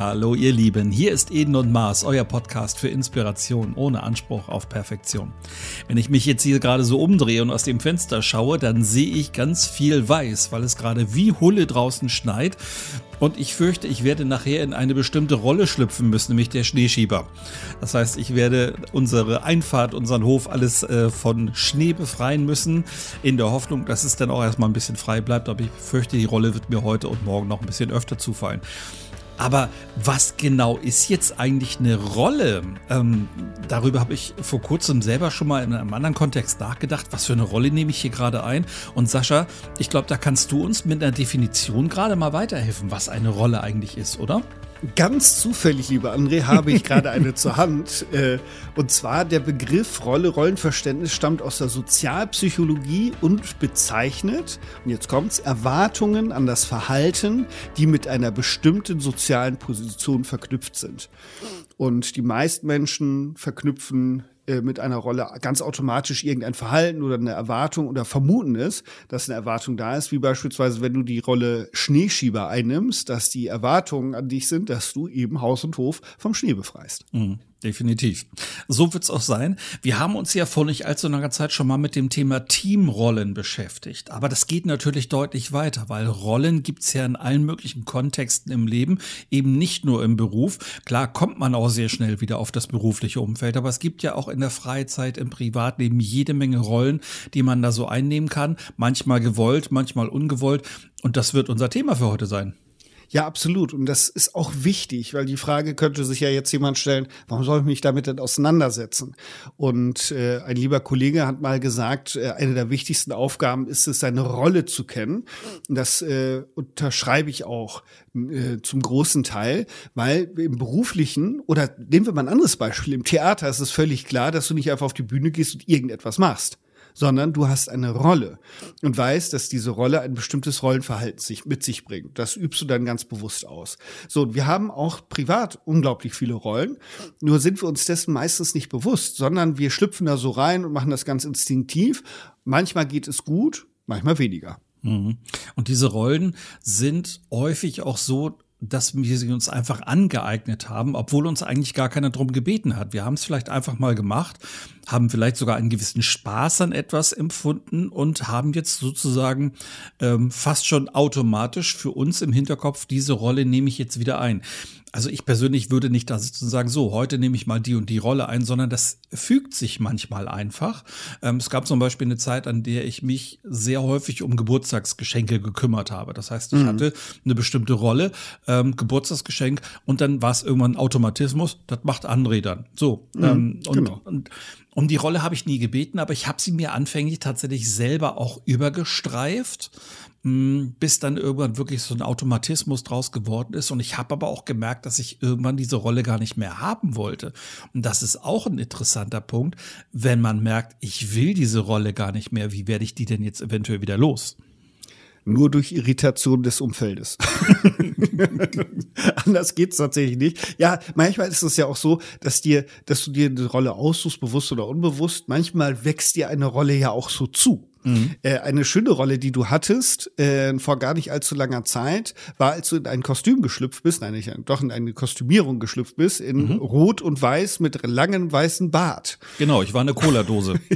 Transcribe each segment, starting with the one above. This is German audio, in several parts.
Hallo ihr Lieben, hier ist Eden und Mars, euer Podcast für Inspiration ohne Anspruch auf Perfektion. Wenn ich mich jetzt hier gerade so umdrehe und aus dem Fenster schaue, dann sehe ich ganz viel Weiß, weil es gerade wie Hulle draußen schneit. Und ich fürchte, ich werde nachher in eine bestimmte Rolle schlüpfen müssen, nämlich der Schneeschieber. Das heißt, ich werde unsere Einfahrt, unseren Hof alles äh, von Schnee befreien müssen, in der Hoffnung, dass es dann auch erstmal ein bisschen frei bleibt. Aber ich fürchte, die Rolle wird mir heute und morgen noch ein bisschen öfter zufallen. Aber was genau ist jetzt eigentlich eine Rolle? Ähm, darüber habe ich vor kurzem selber schon mal in einem anderen Kontext nachgedacht. Was für eine Rolle nehme ich hier gerade ein? Und Sascha, ich glaube, da kannst du uns mit einer Definition gerade mal weiterhelfen, was eine Rolle eigentlich ist, oder? Ganz zufällig, lieber André, habe ich gerade eine zur Hand. Äh, und zwar der Begriff Rolle, Rollenverständnis stammt aus der Sozialpsychologie und bezeichnet, und jetzt kommt's, Erwartungen an das Verhalten, die mit einer bestimmten sozialen Position verknüpft sind. Und die meisten Menschen verknüpfen äh, mit einer Rolle ganz automatisch irgendein Verhalten oder eine Erwartung oder vermuten es, dass eine Erwartung da ist, wie beispielsweise, wenn du die Rolle Schneeschieber einnimmst, dass die Erwartungen an dich sind, dass du eben Haus und Hof vom Schnee befreist. Mhm. Definitiv. So wird's auch sein. Wir haben uns ja vor nicht allzu langer Zeit schon mal mit dem Thema Teamrollen beschäftigt. Aber das geht natürlich deutlich weiter, weil Rollen gibt's ja in allen möglichen Kontexten im Leben, eben nicht nur im Beruf. Klar kommt man auch sehr schnell wieder auf das berufliche Umfeld, aber es gibt ja auch in der Freizeit, im Privatleben jede Menge Rollen, die man da so einnehmen kann. Manchmal gewollt, manchmal ungewollt. Und das wird unser Thema für heute sein. Ja, absolut. Und das ist auch wichtig, weil die Frage könnte sich ja jetzt jemand stellen, warum soll ich mich damit denn auseinandersetzen? Und äh, ein lieber Kollege hat mal gesagt, äh, eine der wichtigsten Aufgaben ist es, seine Rolle zu kennen. Und das äh, unterschreibe ich auch äh, zum großen Teil, weil im beruflichen oder nehmen wir mal ein anderes Beispiel, im Theater ist es völlig klar, dass du nicht einfach auf die Bühne gehst und irgendetwas machst sondern du hast eine Rolle und weißt, dass diese Rolle ein bestimmtes Rollenverhalten sich, mit sich bringt. Das übst du dann ganz bewusst aus. So, wir haben auch privat unglaublich viele Rollen, nur sind wir uns dessen meistens nicht bewusst, sondern wir schlüpfen da so rein und machen das ganz instinktiv. Manchmal geht es gut, manchmal weniger. Mhm. Und diese Rollen sind häufig auch so dass wir sie uns einfach angeeignet haben, obwohl uns eigentlich gar keiner drum gebeten hat. Wir haben es vielleicht einfach mal gemacht, haben vielleicht sogar einen gewissen Spaß an etwas empfunden und haben jetzt sozusagen ähm, fast schon automatisch für uns im Hinterkopf, diese Rolle nehme ich jetzt wieder ein also ich persönlich würde nicht da sitzen und sagen, so, heute nehme ich mal die und die Rolle ein, sondern das fügt sich manchmal einfach. Ähm, es gab zum Beispiel eine Zeit, an der ich mich sehr häufig um Geburtstagsgeschenke gekümmert habe. Das heißt, ich mhm. hatte eine bestimmte Rolle, ähm, Geburtstagsgeschenk, und dann war es irgendwann ein Automatismus, das macht André dann. So. Mhm, ähm, und, genau. und um die Rolle habe ich nie gebeten, aber ich habe sie mir anfänglich tatsächlich selber auch übergestreift, hm, bis dann irgendwann wirklich so ein Automatismus draus geworden ist. Und ich habe aber auch gemerkt, dass ich irgendwann diese Rolle gar nicht mehr haben wollte. Und das ist auch ein interessanter Punkt, wenn man merkt, ich will diese Rolle gar nicht mehr. Wie werde ich die denn jetzt eventuell wieder los? Nur durch Irritation des Umfeldes. Anders geht's tatsächlich nicht. Ja, manchmal ist es ja auch so, dass dir, dass du dir eine Rolle aussuchst, bewusst oder unbewusst. Manchmal wächst dir eine Rolle ja auch so zu. Mhm. Äh, eine schöne Rolle, die du hattest äh, vor gar nicht allzu langer Zeit, war, als du in ein Kostüm geschlüpft bist, nein, nicht, doch in eine Kostümierung geschlüpft bist, in mhm. Rot und Weiß mit langem weißen Bart. Genau, ich war eine Cola-Dose.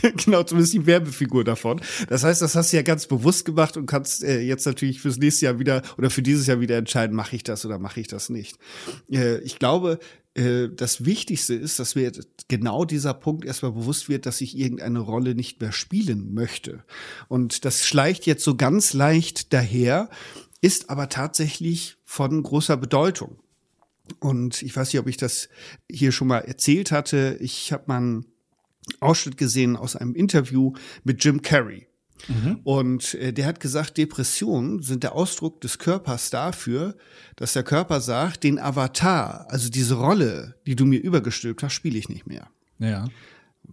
genau, zumindest die Werbefigur davon. Das heißt, das hast du ja ganz bewusst gemacht und kannst äh, jetzt natürlich fürs nächste Jahr wieder oder für dieses Jahr wieder entscheiden, mache ich das oder mache ich das nicht. Äh, ich glaube, äh, das Wichtigste ist, dass mir genau dieser Punkt erstmal bewusst wird, dass ich irgendeine Rolle nicht mehr spielen möchte. Und das schleicht jetzt so ganz leicht daher, ist aber tatsächlich von großer Bedeutung. Und ich weiß nicht, ob ich das hier schon mal erzählt hatte. Ich habe mal einen Ausschnitt gesehen aus einem Interview mit Jim Carrey. Mhm. Und äh, der hat gesagt, Depressionen sind der Ausdruck des Körpers dafür, dass der Körper sagt, den Avatar, also diese Rolle, die du mir übergestülpt hast, spiele ich nicht mehr. Ja.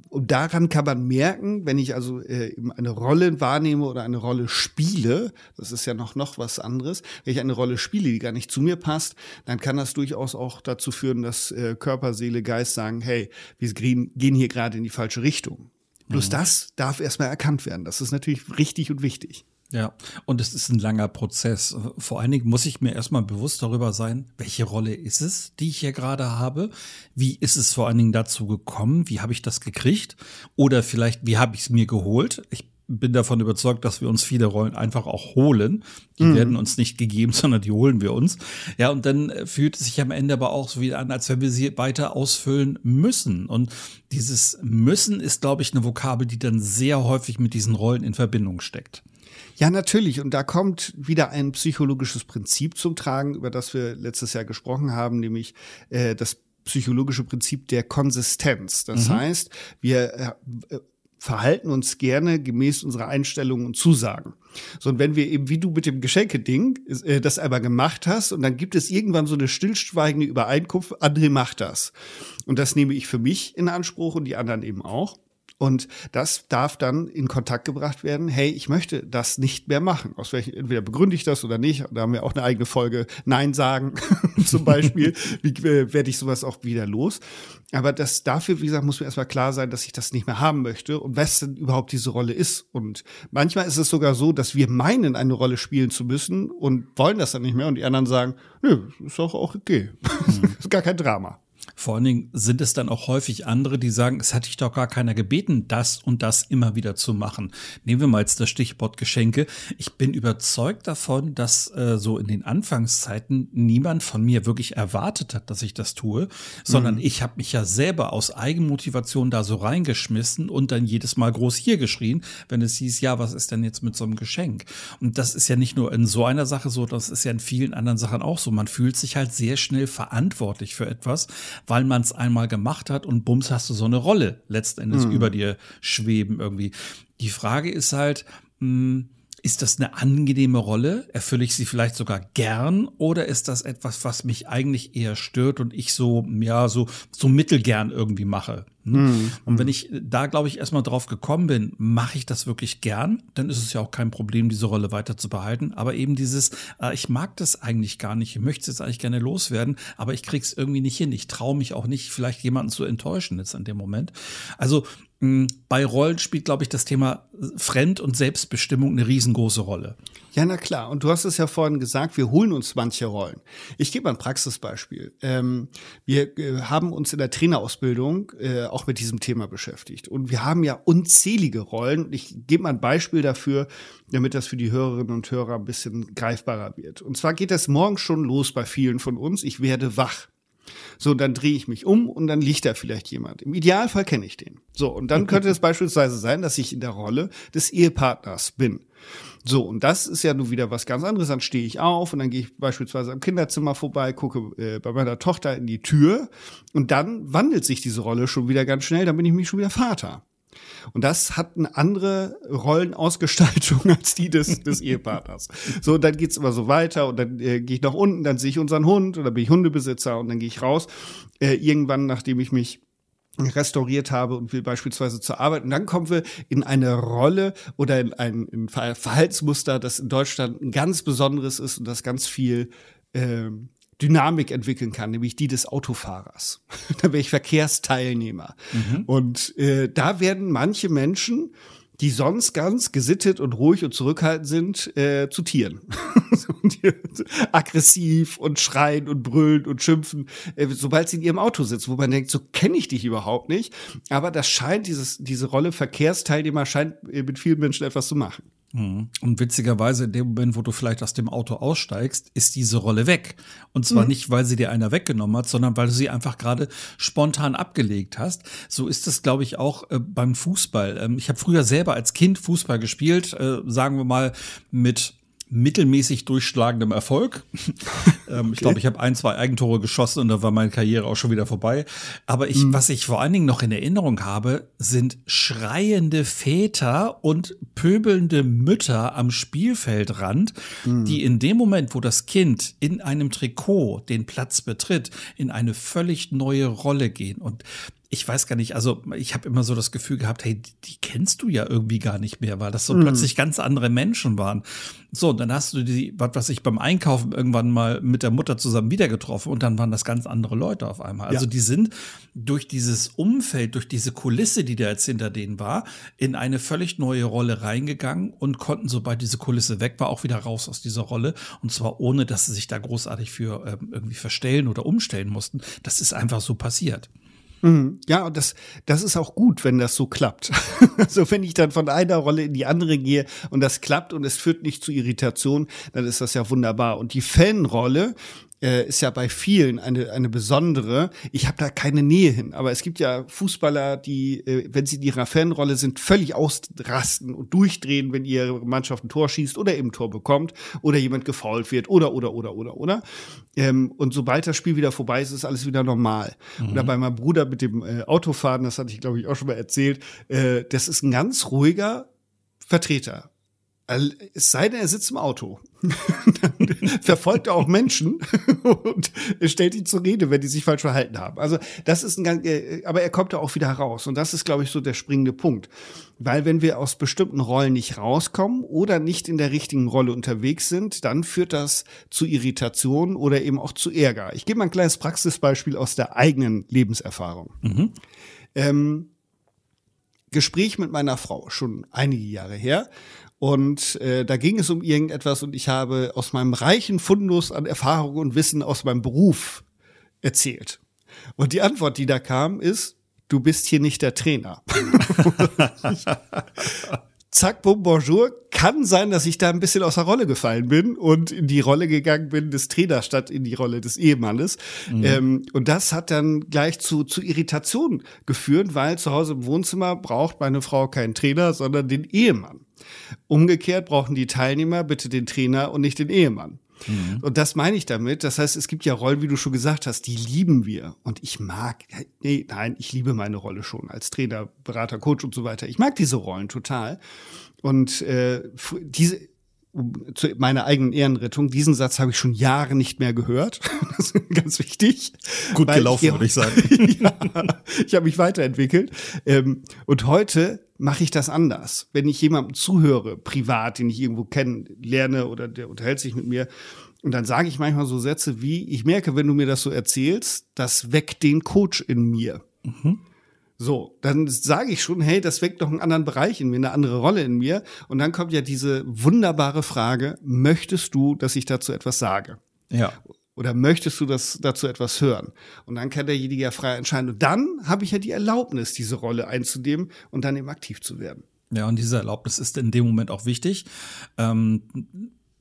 Und daran kann man merken, wenn ich also äh, eine Rolle wahrnehme oder eine Rolle spiele, das ist ja noch, noch was anderes, wenn ich eine Rolle spiele, die gar nicht zu mir passt, dann kann das durchaus auch dazu führen, dass äh, Körper, Seele, Geist sagen, hey, wir gehen hier gerade in die falsche Richtung. Bloß mhm. das darf erstmal erkannt werden. Das ist natürlich richtig und wichtig. Ja, und es ist ein langer Prozess. Vor allen Dingen muss ich mir erstmal bewusst darüber sein, welche Rolle ist es, die ich hier gerade habe? Wie ist es vor allen Dingen dazu gekommen? Wie habe ich das gekriegt? Oder vielleicht, wie habe ich es mir geholt? Ich bin davon überzeugt, dass wir uns viele Rollen einfach auch holen. Die mhm. werden uns nicht gegeben, sondern die holen wir uns. Ja, und dann äh, fühlt es sich am Ende aber auch so wieder an, als wenn wir sie weiter ausfüllen müssen. Und dieses müssen ist, glaube ich, eine Vokabel, die dann sehr häufig mit diesen Rollen in Verbindung steckt. Ja, natürlich. Und da kommt wieder ein psychologisches Prinzip zum Tragen, über das wir letztes Jahr gesprochen haben, nämlich äh, das psychologische Prinzip der Konsistenz. Das mhm. heißt, wir äh, verhalten uns gerne gemäß unserer Einstellungen und Zusagen. So, und wenn wir eben, wie du mit dem Geschenkeding, äh, das einmal gemacht hast, und dann gibt es irgendwann so eine stillschweigende Übereinkunft, André macht das. Und das nehme ich für mich in Anspruch und die anderen eben auch. Und das darf dann in Kontakt gebracht werden. Hey, ich möchte das nicht mehr machen. Aus welchen, entweder begründe ich das oder nicht. Da haben wir auch eine eigene Folge Nein sagen zum Beispiel. Wie äh, werde ich sowas auch wieder los? Aber das dafür, wie gesagt, muss mir erstmal klar sein, dass ich das nicht mehr haben möchte und was denn überhaupt diese Rolle ist. Und manchmal ist es sogar so, dass wir meinen, eine Rolle spielen zu müssen und wollen das dann nicht mehr und die anderen sagen, nö, ist auch, auch okay. Mhm. ist gar kein Drama. Vor allen Dingen sind es dann auch häufig andere, die sagen, es hatte ich doch gar keiner gebeten, das und das immer wieder zu machen. Nehmen wir mal jetzt das Stichwort Geschenke. Ich bin überzeugt davon, dass äh, so in den Anfangszeiten niemand von mir wirklich erwartet hat, dass ich das tue, sondern mhm. ich habe mich ja selber aus Eigenmotivation da so reingeschmissen und dann jedes Mal groß hier geschrien, wenn es hieß, ja, was ist denn jetzt mit so einem Geschenk? Und das ist ja nicht nur in so einer Sache so, das ist ja in vielen anderen Sachen auch so. Man fühlt sich halt sehr schnell verantwortlich für etwas, weil man es einmal gemacht hat und bums hast du so eine Rolle letztendlich mhm. über dir schweben irgendwie. Die Frage ist halt, mh, hm, ist das eine angenehme Rolle? Erfülle ich sie vielleicht sogar gern? Oder ist das etwas, was mich eigentlich eher stört und ich so, ja, so, so mittelgern irgendwie mache? Mhm. Und wenn ich da, glaube ich, erstmal drauf gekommen bin, mache ich das wirklich gern, dann ist es ja auch kein Problem, diese Rolle weiter zu behalten. Aber eben dieses, äh, ich mag das eigentlich gar nicht, ich möchte es jetzt eigentlich gerne loswerden, aber ich krieg's irgendwie nicht hin. Ich traue mich auch nicht, vielleicht jemanden zu enttäuschen jetzt an dem Moment. Also hm, bei Rollen spielt, glaube ich, das Thema Fremd- und Selbstbestimmung eine riesengroße Rolle. Ja, na klar. Und du hast es ja vorhin gesagt, wir holen uns manche Rollen. Ich gebe mal ein Praxisbeispiel. Ähm, wir äh, haben uns in der Trainerausbildung äh, auch mit diesem Thema beschäftigt. Und wir haben ja unzählige Rollen. Ich gebe mal ein Beispiel dafür, damit das für die Hörerinnen und Hörer ein bisschen greifbarer wird. Und zwar geht das morgen schon los bei vielen von uns. Ich werde wach. So, dann drehe ich mich um und dann liegt da vielleicht jemand. Im Idealfall kenne ich den. So, und dann könnte es beispielsweise sein, dass ich in der Rolle des Ehepartners bin. So, und das ist ja nun wieder was ganz anderes. Dann stehe ich auf und dann gehe ich beispielsweise am Kinderzimmer vorbei, gucke äh, bei meiner Tochter in die Tür und dann wandelt sich diese Rolle schon wieder ganz schnell, dann bin ich mich schon wieder Vater. Und das hat eine andere Rollenausgestaltung als die des, des Ehepartners. So, dann geht's immer so weiter und dann äh, gehe ich nach unten, dann sehe ich unseren Hund oder bin ich Hundebesitzer und dann gehe ich raus. Äh, irgendwann, nachdem ich mich restauriert habe und will beispielsweise zur Arbeit. Und dann kommen wir in eine Rolle oder in ein, in Verhaltensmuster, das in Deutschland ein ganz besonderes ist und das ganz viel ähm, Dynamik entwickeln kann, nämlich die des Autofahrers. da wäre ich Verkehrsteilnehmer. Mhm. Und äh, da werden manche Menschen, die sonst ganz gesittet und ruhig und zurückhaltend sind, äh, zu Tieren. aggressiv und schreien und brüllen und schimpfen, äh, sobald sie in ihrem Auto sitzen, wo man denkt, so kenne ich dich überhaupt nicht. Aber das scheint, dieses, diese Rolle Verkehrsteilnehmer scheint äh, mit vielen Menschen etwas zu machen. Mhm. Und witzigerweise, in dem Moment, wo du vielleicht aus dem Auto aussteigst, ist diese Rolle weg. Und zwar mhm. nicht, weil sie dir einer weggenommen hat, sondern weil du sie einfach gerade spontan abgelegt hast. So ist es, glaube ich, auch äh, beim Fußball. Ähm, ich habe früher selber als Kind Fußball gespielt, äh, sagen wir mal mit mittelmäßig durchschlagendem Erfolg. ähm, okay. Ich glaube, ich habe ein, zwei Eigentore geschossen und da war meine Karriere auch schon wieder vorbei. Aber ich, mhm. was ich vor allen Dingen noch in Erinnerung habe, sind schreiende Väter und pöbelnde Mütter am Spielfeldrand, mhm. die in dem Moment, wo das Kind in einem Trikot den Platz betritt, in eine völlig neue Rolle gehen. Und ich weiß gar nicht, also ich habe immer so das Gefühl gehabt, hey, die, kennst du ja irgendwie gar nicht mehr, weil das so mhm. plötzlich ganz andere Menschen waren. So, und dann hast du die, was weiß ich, beim Einkaufen irgendwann mal mit der Mutter zusammen wieder getroffen und dann waren das ganz andere Leute auf einmal. Also ja. die sind durch dieses Umfeld, durch diese Kulisse, die da jetzt hinter denen war, in eine völlig neue Rolle reingegangen und konnten, sobald diese Kulisse weg war, auch wieder raus aus dieser Rolle. Und zwar ohne, dass sie sich da großartig für ähm, irgendwie verstellen oder umstellen mussten. Das ist einfach so passiert. Mhm. Ja, und das, das ist auch gut, wenn das so klappt. also wenn ich dann von einer Rolle in die andere gehe und das klappt und es führt nicht zu Irritation, dann ist das ja wunderbar. Und die Fanrolle, äh, ist ja bei vielen eine, eine besondere. Ich habe da keine Nähe hin, aber es gibt ja Fußballer, die, äh, wenn sie in ihrer Fanrolle sind, völlig ausrasten und durchdrehen, wenn ihre Mannschaft ein Tor schießt oder eben ein Tor bekommt oder jemand gefault wird oder, oder, oder, oder, oder. Ähm, und sobald das Spiel wieder vorbei ist, ist alles wieder normal. Mhm. Oder bei meinem Bruder mit dem äh, Autofahren, das hatte ich, glaube ich, auch schon mal erzählt, äh, das ist ein ganz ruhiger Vertreter es sei denn, er sitzt im Auto. Dann verfolgt er auch Menschen und stellt ihn zur Rede, wenn die sich falsch verhalten haben. Also das ist ein ganz, äh, aber er kommt da auch wieder heraus. Und das ist, glaube ich, so der springende Punkt. Weil wenn wir aus bestimmten Rollen nicht rauskommen oder nicht in der richtigen Rolle unterwegs sind, dann führt das zu Irritation oder eben auch zu Ärger. Ich gebe mal ein kleines Praxisbeispiel aus der eigenen Lebenserfahrung. Mhm. Ähm, Gespräch mit meiner Frau, schon einige Jahre her. Und äh, da ging es um irgendetwas und ich habe aus meinem reichen Fundus an Erfahrung und Wissen aus meinem Beruf erzählt. Und die Antwort, die da kam, ist, du bist hier nicht der Trainer. Zack, bum, bonjour. Kann sein, dass ich da ein bisschen aus der Rolle gefallen bin und in die Rolle gegangen bin des Trainers statt in die Rolle des Ehemannes. Mhm. Ähm, und das hat dann gleich zu, zu Irritation geführt, weil zu Hause im Wohnzimmer braucht meine Frau keinen Trainer, sondern den Ehemann. Umgekehrt brauchen die Teilnehmer bitte den Trainer und nicht den Ehemann. Mhm. Und das meine ich damit. Das heißt, es gibt ja Rollen, wie du schon gesagt hast, die lieben wir. Und ich mag, nee, nein, ich liebe meine Rolle schon als Trainer, Berater, Coach und so weiter. Ich mag diese Rollen total. Und äh, diese, zu meiner eigenen Ehrenrettung, diesen Satz habe ich schon Jahre nicht mehr gehört. Das ist ganz wichtig. Gut gelaufen, ich, würde ich sagen. ja, ich habe mich weiterentwickelt. Ähm, und heute mache ich das anders. Wenn ich jemandem zuhöre, privat, den ich irgendwo kennenlerne oder der unterhält sich mit mir, und dann sage ich manchmal so Sätze wie, ich merke, wenn du mir das so erzählst, das weckt den Coach in mir. Mhm. So, dann sage ich schon, hey, das weckt doch einen anderen Bereich in mir, eine andere Rolle in mir. Und dann kommt ja diese wunderbare Frage, möchtest du, dass ich dazu etwas sage? Ja. Oder möchtest du das dazu etwas hören? Und dann kann derjenige ja frei entscheiden. Und dann habe ich ja die Erlaubnis, diese Rolle einzunehmen und dann eben aktiv zu werden. Ja, und diese Erlaubnis ist in dem Moment auch wichtig. Ähm,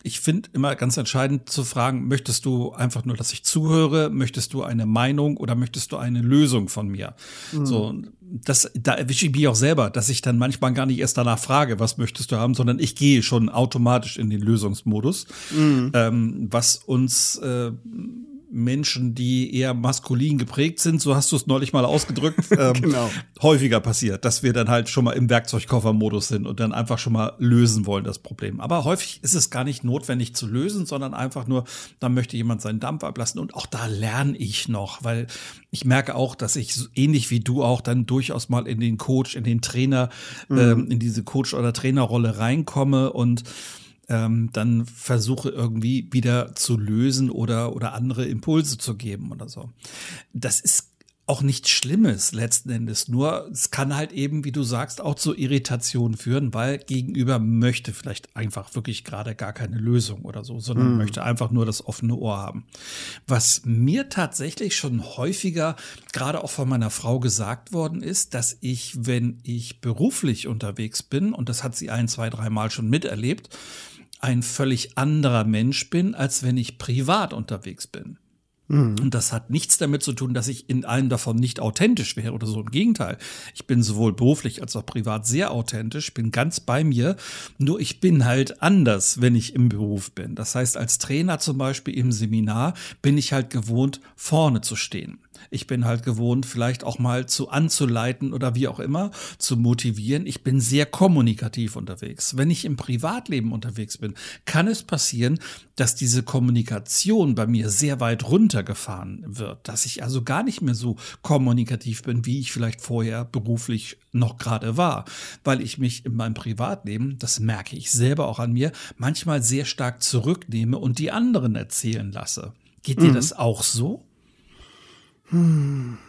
ich finde immer ganz entscheidend zu fragen, möchtest du einfach nur, dass ich zuhöre? Möchtest du eine Meinung oder möchtest du eine Lösung von mir? Mhm. So, das, da erwische ich mich auch selber, dass ich dann manchmal gar nicht erst danach frage, was möchtest du haben, sondern ich gehe schon automatisch in den Lösungsmodus, mhm. ähm, was uns äh, Menschen, die eher maskulin geprägt sind, so hast du es neulich mal ausgedrückt, ähm, genau. häufiger passiert, dass wir dann halt schon mal im Werkzeugkoffermodus sind und dann einfach schon mal lösen wollen, das Problem. Aber häufig ist es gar nicht notwendig zu lösen, sondern einfach nur, da möchte jemand seinen Dampf ablassen und auch da lerne ich noch, weil ich merke auch, dass ich ähnlich wie du auch dann durchaus mal in den Coach, in den Trainer, mhm. ähm, in diese Coach- oder Trainerrolle reinkomme und ähm, dann versuche irgendwie wieder zu lösen oder, oder andere Impulse zu geben oder so. Das ist auch nichts Schlimmes letzten Endes. Nur es kann halt eben, wie du sagst, auch zu Irritationen führen, weil gegenüber möchte vielleicht einfach wirklich gerade gar keine Lösung oder so, sondern mm. möchte einfach nur das offene Ohr haben. Was mir tatsächlich schon häufiger, gerade auch von meiner Frau gesagt worden ist, dass ich, wenn ich beruflich unterwegs bin, und das hat sie ein, zwei, dreimal schon miterlebt, ein völlig anderer Mensch bin, als wenn ich privat unterwegs bin. Mhm. Und das hat nichts damit zu tun, dass ich in einem davon nicht authentisch wäre oder so. Im Gegenteil. Ich bin sowohl beruflich als auch privat sehr authentisch, bin ganz bei mir. Nur ich bin halt anders, wenn ich im Beruf bin. Das heißt, als Trainer zum Beispiel im Seminar bin ich halt gewohnt, vorne zu stehen. Ich bin halt gewohnt, vielleicht auch mal zu anzuleiten oder wie auch immer, zu motivieren. Ich bin sehr kommunikativ unterwegs. Wenn ich im Privatleben unterwegs bin, kann es passieren, dass diese Kommunikation bei mir sehr weit runtergefahren wird, dass ich also gar nicht mehr so kommunikativ bin, wie ich vielleicht vorher beruflich noch gerade war, weil ich mich in meinem Privatleben, das merke ich selber auch an mir, manchmal sehr stark zurücknehme und die anderen erzählen lasse. Geht dir mhm. das auch so? Hm.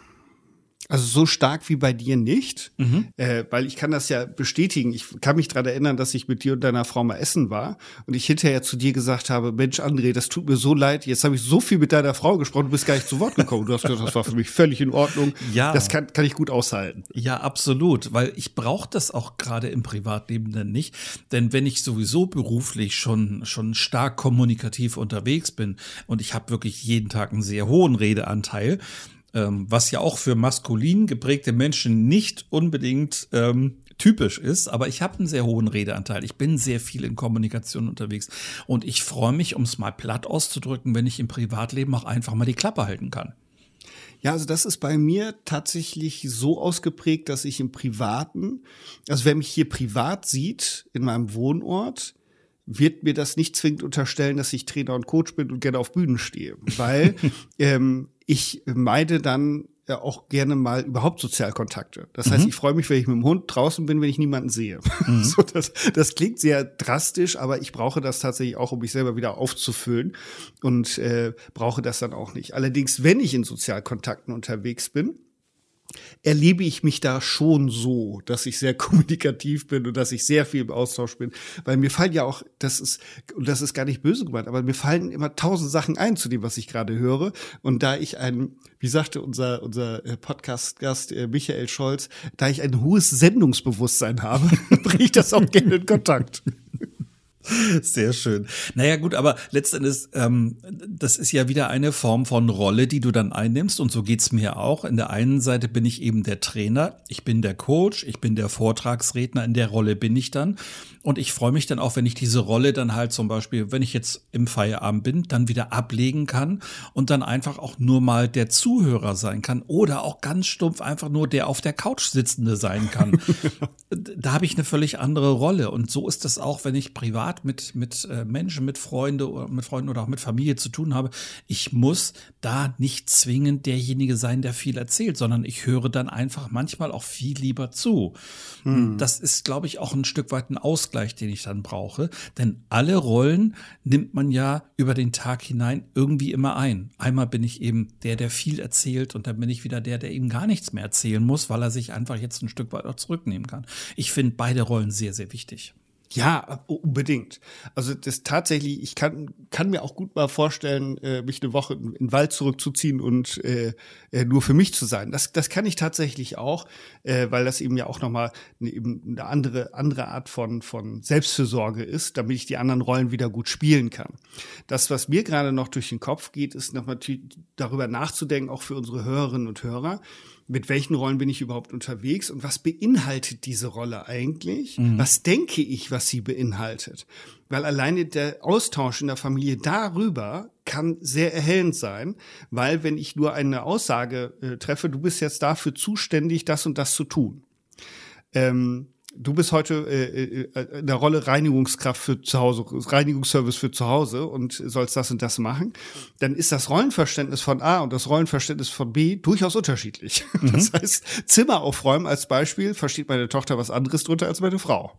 Also so stark wie bei dir nicht, mhm. äh, weil ich kann das ja bestätigen. Ich kann mich daran erinnern, dass ich mit dir und deiner Frau mal essen war und ich hinterher zu dir gesagt habe, Mensch, André, das tut mir so leid. Jetzt habe ich so viel mit deiner Frau gesprochen, du bist gar nicht zu Wort gekommen. Du hast gesagt, das war für mich völlig in Ordnung. Ja. Das kann, kann ich gut aushalten. Ja, absolut, weil ich brauche das auch gerade im Privatleben dann nicht. Denn wenn ich sowieso beruflich schon, schon stark kommunikativ unterwegs bin und ich habe wirklich jeden Tag einen sehr hohen Redeanteil, ähm, was ja auch für maskulin geprägte Menschen nicht unbedingt ähm, typisch ist, aber ich habe einen sehr hohen Redeanteil. Ich bin sehr viel in Kommunikation unterwegs und ich freue mich, um es mal platt auszudrücken, wenn ich im Privatleben auch einfach mal die Klappe halten kann. Ja, also das ist bei mir tatsächlich so ausgeprägt, dass ich im Privaten, also wer mich hier privat sieht, in meinem Wohnort, wird mir das nicht zwingend unterstellen, dass ich Trainer und Coach bin und gerne auf Bühnen stehe, weil ähm, ich meide dann ja auch gerne mal überhaupt Sozialkontakte. Das heißt, mhm. ich freue mich, wenn ich mit dem Hund draußen bin, wenn ich niemanden sehe. Mhm. So, das, das klingt sehr drastisch, aber ich brauche das tatsächlich auch, um mich selber wieder aufzufüllen und äh, brauche das dann auch nicht. Allerdings, wenn ich in Sozialkontakten unterwegs bin, erlebe ich mich da schon so, dass ich sehr kommunikativ bin und dass ich sehr viel im Austausch bin. Weil mir fallen ja auch, das ist, und das ist gar nicht böse gemeint, aber mir fallen immer tausend Sachen ein zu dem, was ich gerade höre. Und da ich ein, wie sagte unser, unser äh, Podcast-Gast äh, Michael Scholz, da ich ein hohes Sendungsbewusstsein habe, bringe ich das auch gerne in Kontakt. Sehr schön. Naja, gut, aber letztendlich, ähm, das ist ja wieder eine Form von Rolle, die du dann einnimmst. Und so geht's mir auch. In der einen Seite bin ich eben der Trainer, ich bin der Coach, ich bin der Vortragsredner, in der Rolle bin ich dann. Und ich freue mich dann auch, wenn ich diese Rolle dann halt zum Beispiel, wenn ich jetzt im Feierabend bin, dann wieder ablegen kann und dann einfach auch nur mal der Zuhörer sein kann oder auch ganz stumpf einfach nur der auf der Couch sitzende sein kann. da habe ich eine völlig andere Rolle. Und so ist das auch, wenn ich privat mit, mit äh, Menschen, mit Freunden, mit Freunden oder auch mit Familie zu tun habe. Ich muss da nicht zwingend derjenige sein, der viel erzählt, sondern ich höre dann einfach manchmal auch viel lieber zu. Hm. Das ist, glaube ich, auch ein Stück weit ein Ausgleich, den ich dann brauche. Denn alle Rollen nimmt man ja über den Tag hinein irgendwie immer ein. Einmal bin ich eben der, der viel erzählt und dann bin ich wieder der, der eben gar nichts mehr erzählen muss, weil er sich einfach jetzt ein Stück weit auch zurücknehmen kann. Ich finde beide Rollen sehr, sehr wichtig. Ja, unbedingt. Also das tatsächlich, ich kann, kann mir auch gut mal vorstellen, äh, mich eine Woche in den Wald zurückzuziehen und äh, äh, nur für mich zu sein. Das, das kann ich tatsächlich auch, äh, weil das eben ja auch nochmal eine, eben eine andere, andere Art von, von Selbstfürsorge ist, damit ich die anderen Rollen wieder gut spielen kann. Das, was mir gerade noch durch den Kopf geht, ist nochmal darüber nachzudenken, auch für unsere Hörerinnen und Hörer mit welchen Rollen bin ich überhaupt unterwegs und was beinhaltet diese Rolle eigentlich? Mhm. Was denke ich, was sie beinhaltet? Weil alleine der Austausch in der Familie darüber kann sehr erhellend sein, weil wenn ich nur eine Aussage äh, treffe, du bist jetzt dafür zuständig, das und das zu tun. Ähm, du bist heute äh, äh, in der Rolle Reinigungskraft für zu Hause, Reinigungsservice für zu Hause und sollst das und das machen, dann ist das Rollenverständnis von A und das Rollenverständnis von B durchaus unterschiedlich. Mhm. Das heißt, Zimmer aufräumen als Beispiel versteht meine Tochter was anderes drunter als meine Frau.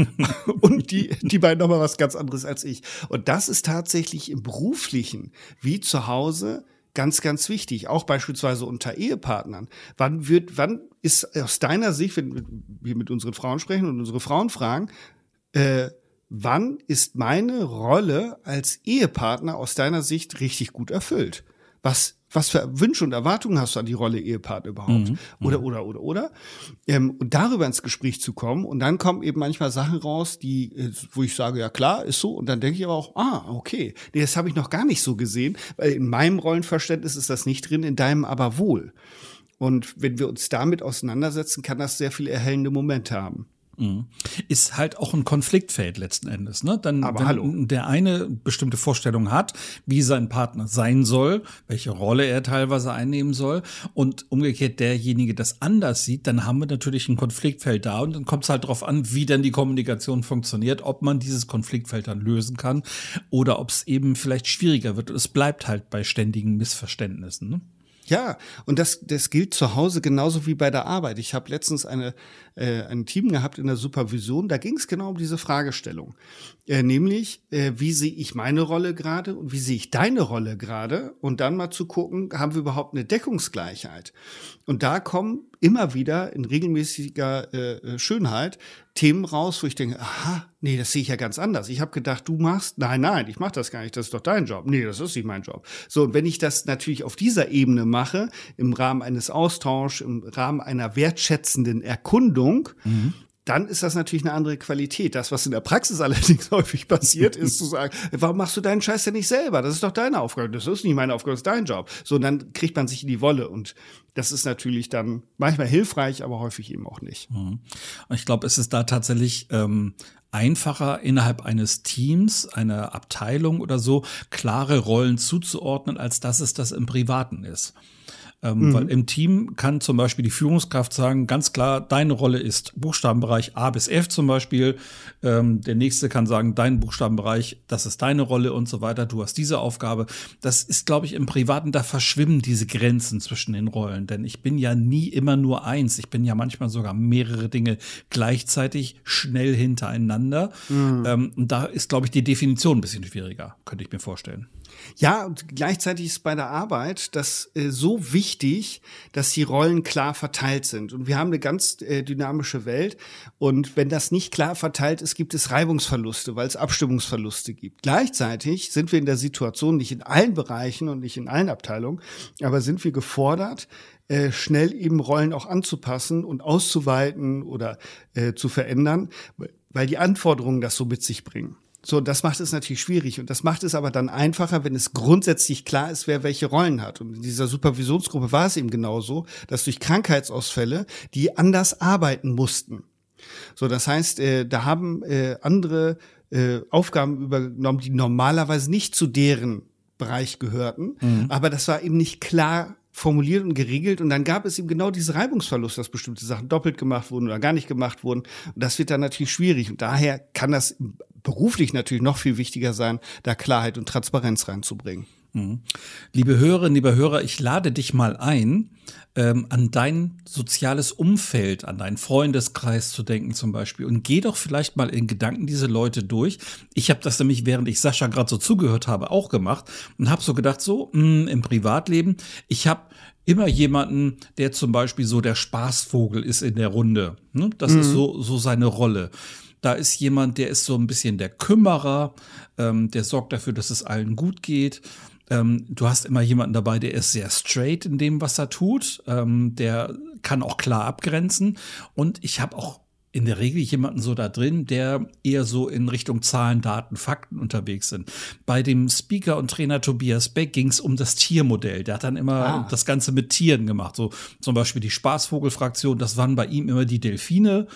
und die, die beiden nochmal was ganz anderes als ich. Und das ist tatsächlich im beruflichen wie zu Hause ganz, ganz wichtig, auch beispielsweise unter Ehepartnern. Wann wird, wann ist aus deiner Sicht, wenn wir mit unseren Frauen sprechen und unsere Frauen fragen, äh, wann ist meine Rolle als Ehepartner aus deiner Sicht richtig gut erfüllt? Was was für Wünsche und Erwartungen hast du an die Rolle Ehepartner überhaupt? Mhm. Oder, oder, oder, oder. Ähm, und darüber ins Gespräch zu kommen. Und dann kommen eben manchmal Sachen raus, die, äh, wo ich sage, ja klar, ist so. Und dann denke ich aber auch, ah, okay, nee, das habe ich noch gar nicht so gesehen, weil in meinem Rollenverständnis ist das nicht drin, in deinem aber wohl. Und wenn wir uns damit auseinandersetzen, kann das sehr viele erhellende Momente haben. Mhm. Ist halt auch ein Konfliktfeld letzten Endes. Ne? Dann, Aber wenn hallo. der eine bestimmte Vorstellung hat, wie sein Partner sein soll, welche Rolle er teilweise einnehmen soll, und umgekehrt derjenige das anders sieht, dann haben wir natürlich ein Konfliktfeld da und dann kommt es halt darauf an, wie dann die Kommunikation funktioniert, ob man dieses Konfliktfeld dann lösen kann oder ob es eben vielleicht schwieriger wird. Und es bleibt halt bei ständigen Missverständnissen. Ne? Ja, und das, das gilt zu Hause genauso wie bei der Arbeit. Ich habe letztens eine, äh, ein Team gehabt in der Supervision, da ging es genau um diese Fragestellung. Äh, nämlich, äh, wie sehe ich meine Rolle gerade und wie sehe ich deine Rolle gerade? Und dann mal zu gucken, haben wir überhaupt eine Deckungsgleichheit? Und da kommen immer wieder in regelmäßiger äh, Schönheit Themen raus, wo ich denke, aha, nee, das sehe ich ja ganz anders. Ich habe gedacht, du machst, nein, nein, ich mache das gar nicht, das ist doch dein Job. Nee, das ist nicht mein Job. So, und wenn ich das natürlich auf dieser Ebene mache, im Rahmen eines Austauschs, im Rahmen einer wertschätzenden Erkundung, mhm dann ist das natürlich eine andere Qualität. Das, was in der Praxis allerdings häufig passiert, ist zu sagen, warum machst du deinen Scheiß denn nicht selber? Das ist doch deine Aufgabe. Das ist nicht meine Aufgabe, das ist dein Job. So, und dann kriegt man sich in die Wolle und das ist natürlich dann manchmal hilfreich, aber häufig eben auch nicht. Mhm. Ich glaube, es ist da tatsächlich ähm, einfacher, innerhalb eines Teams, einer Abteilung oder so, klare Rollen zuzuordnen, als dass es das im Privaten ist. Ähm, mhm. Weil im Team kann zum Beispiel die Führungskraft sagen, ganz klar, deine Rolle ist Buchstabenbereich A bis F zum Beispiel. Ähm, der nächste kann sagen, dein Buchstabenbereich, das ist deine Rolle und so weiter. Du hast diese Aufgabe. Das ist, glaube ich, im Privaten, da verschwimmen diese Grenzen zwischen den Rollen. Denn ich bin ja nie immer nur eins. Ich bin ja manchmal sogar mehrere Dinge gleichzeitig schnell hintereinander. Mhm. Ähm, und da ist, glaube ich, die Definition ein bisschen schwieriger, könnte ich mir vorstellen. Ja, und gleichzeitig ist bei der Arbeit das äh, so wichtig, dass die Rollen klar verteilt sind. Und wir haben eine ganz äh, dynamische Welt. Und wenn das nicht klar verteilt ist, gibt es Reibungsverluste, weil es Abstimmungsverluste gibt. Gleichzeitig sind wir in der Situation, nicht in allen Bereichen und nicht in allen Abteilungen, aber sind wir gefordert, äh, schnell eben Rollen auch anzupassen und auszuweiten oder äh, zu verändern, weil die Anforderungen das so mit sich bringen. So, das macht es natürlich schwierig. Und das macht es aber dann einfacher, wenn es grundsätzlich klar ist, wer welche Rollen hat. Und in dieser Supervisionsgruppe war es eben genauso, dass durch Krankheitsausfälle die anders arbeiten mussten. So, das heißt, äh, da haben äh, andere äh, Aufgaben übernommen, die normalerweise nicht zu deren Bereich gehörten. Mhm. Aber das war eben nicht klar formuliert und geregelt und dann gab es eben genau diese Reibungsverlust, dass bestimmte Sachen doppelt gemacht wurden oder gar nicht gemacht wurden. Und das wird dann natürlich schwierig. Und daher kann das beruflich natürlich noch viel wichtiger sein, da Klarheit und Transparenz reinzubringen. Liebe Hörerinnen, lieber Hörer, ich lade dich mal ein, ähm, an dein soziales Umfeld, an deinen Freundeskreis zu denken zum Beispiel und geh doch vielleicht mal in Gedanken diese Leute durch. Ich habe das nämlich, während ich Sascha gerade so zugehört habe, auch gemacht und habe so gedacht, so mh, hm, im Privatleben, ich habe immer jemanden, der zum Beispiel so der Spaßvogel ist in der Runde. Ne? Das mhm. ist so, so seine Rolle. Da ist jemand, der ist so ein bisschen der Kümmerer, ähm, der sorgt dafür, dass es allen gut geht. Ähm, du hast immer jemanden dabei, der ist sehr straight in dem, was er tut. Ähm, der kann auch klar abgrenzen. Und ich habe auch in der Regel jemanden so da drin, der eher so in Richtung Zahlen, Daten, Fakten unterwegs sind. Bei dem Speaker und Trainer Tobias Beck ging es um das Tiermodell. Der hat dann immer ah. das Ganze mit Tieren gemacht. So zum Beispiel die Spaßvogelfraktion, das waren bei ihm immer die Delfine.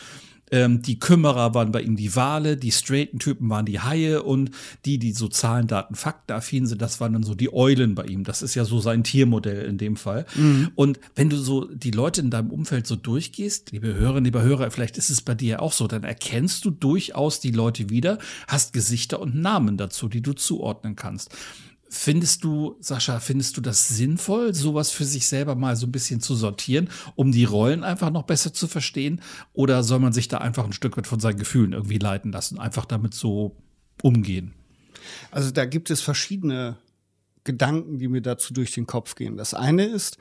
Ähm, die Kümmerer waren bei ihm die Wale, die straighten Typen waren die Haie und die, die so Zahlen, Daten, Fakten affin sind, das waren dann so die Eulen bei ihm. Das ist ja so sein Tiermodell in dem Fall. Mhm. Und wenn du so die Leute in deinem Umfeld so durchgehst, liebe Hörerinnen, liebe Hörer, vielleicht ist es bei dir auch so, dann erkennst du durchaus die Leute wieder, hast Gesichter und Namen dazu, die du zuordnen kannst. Findest du, Sascha, findest du das sinnvoll, sowas für sich selber mal so ein bisschen zu sortieren, um die Rollen einfach noch besser zu verstehen? Oder soll man sich da einfach ein Stück weit von seinen Gefühlen irgendwie leiten lassen, einfach damit so umgehen? Also da gibt es verschiedene Gedanken, die mir dazu durch den Kopf gehen. Das eine ist,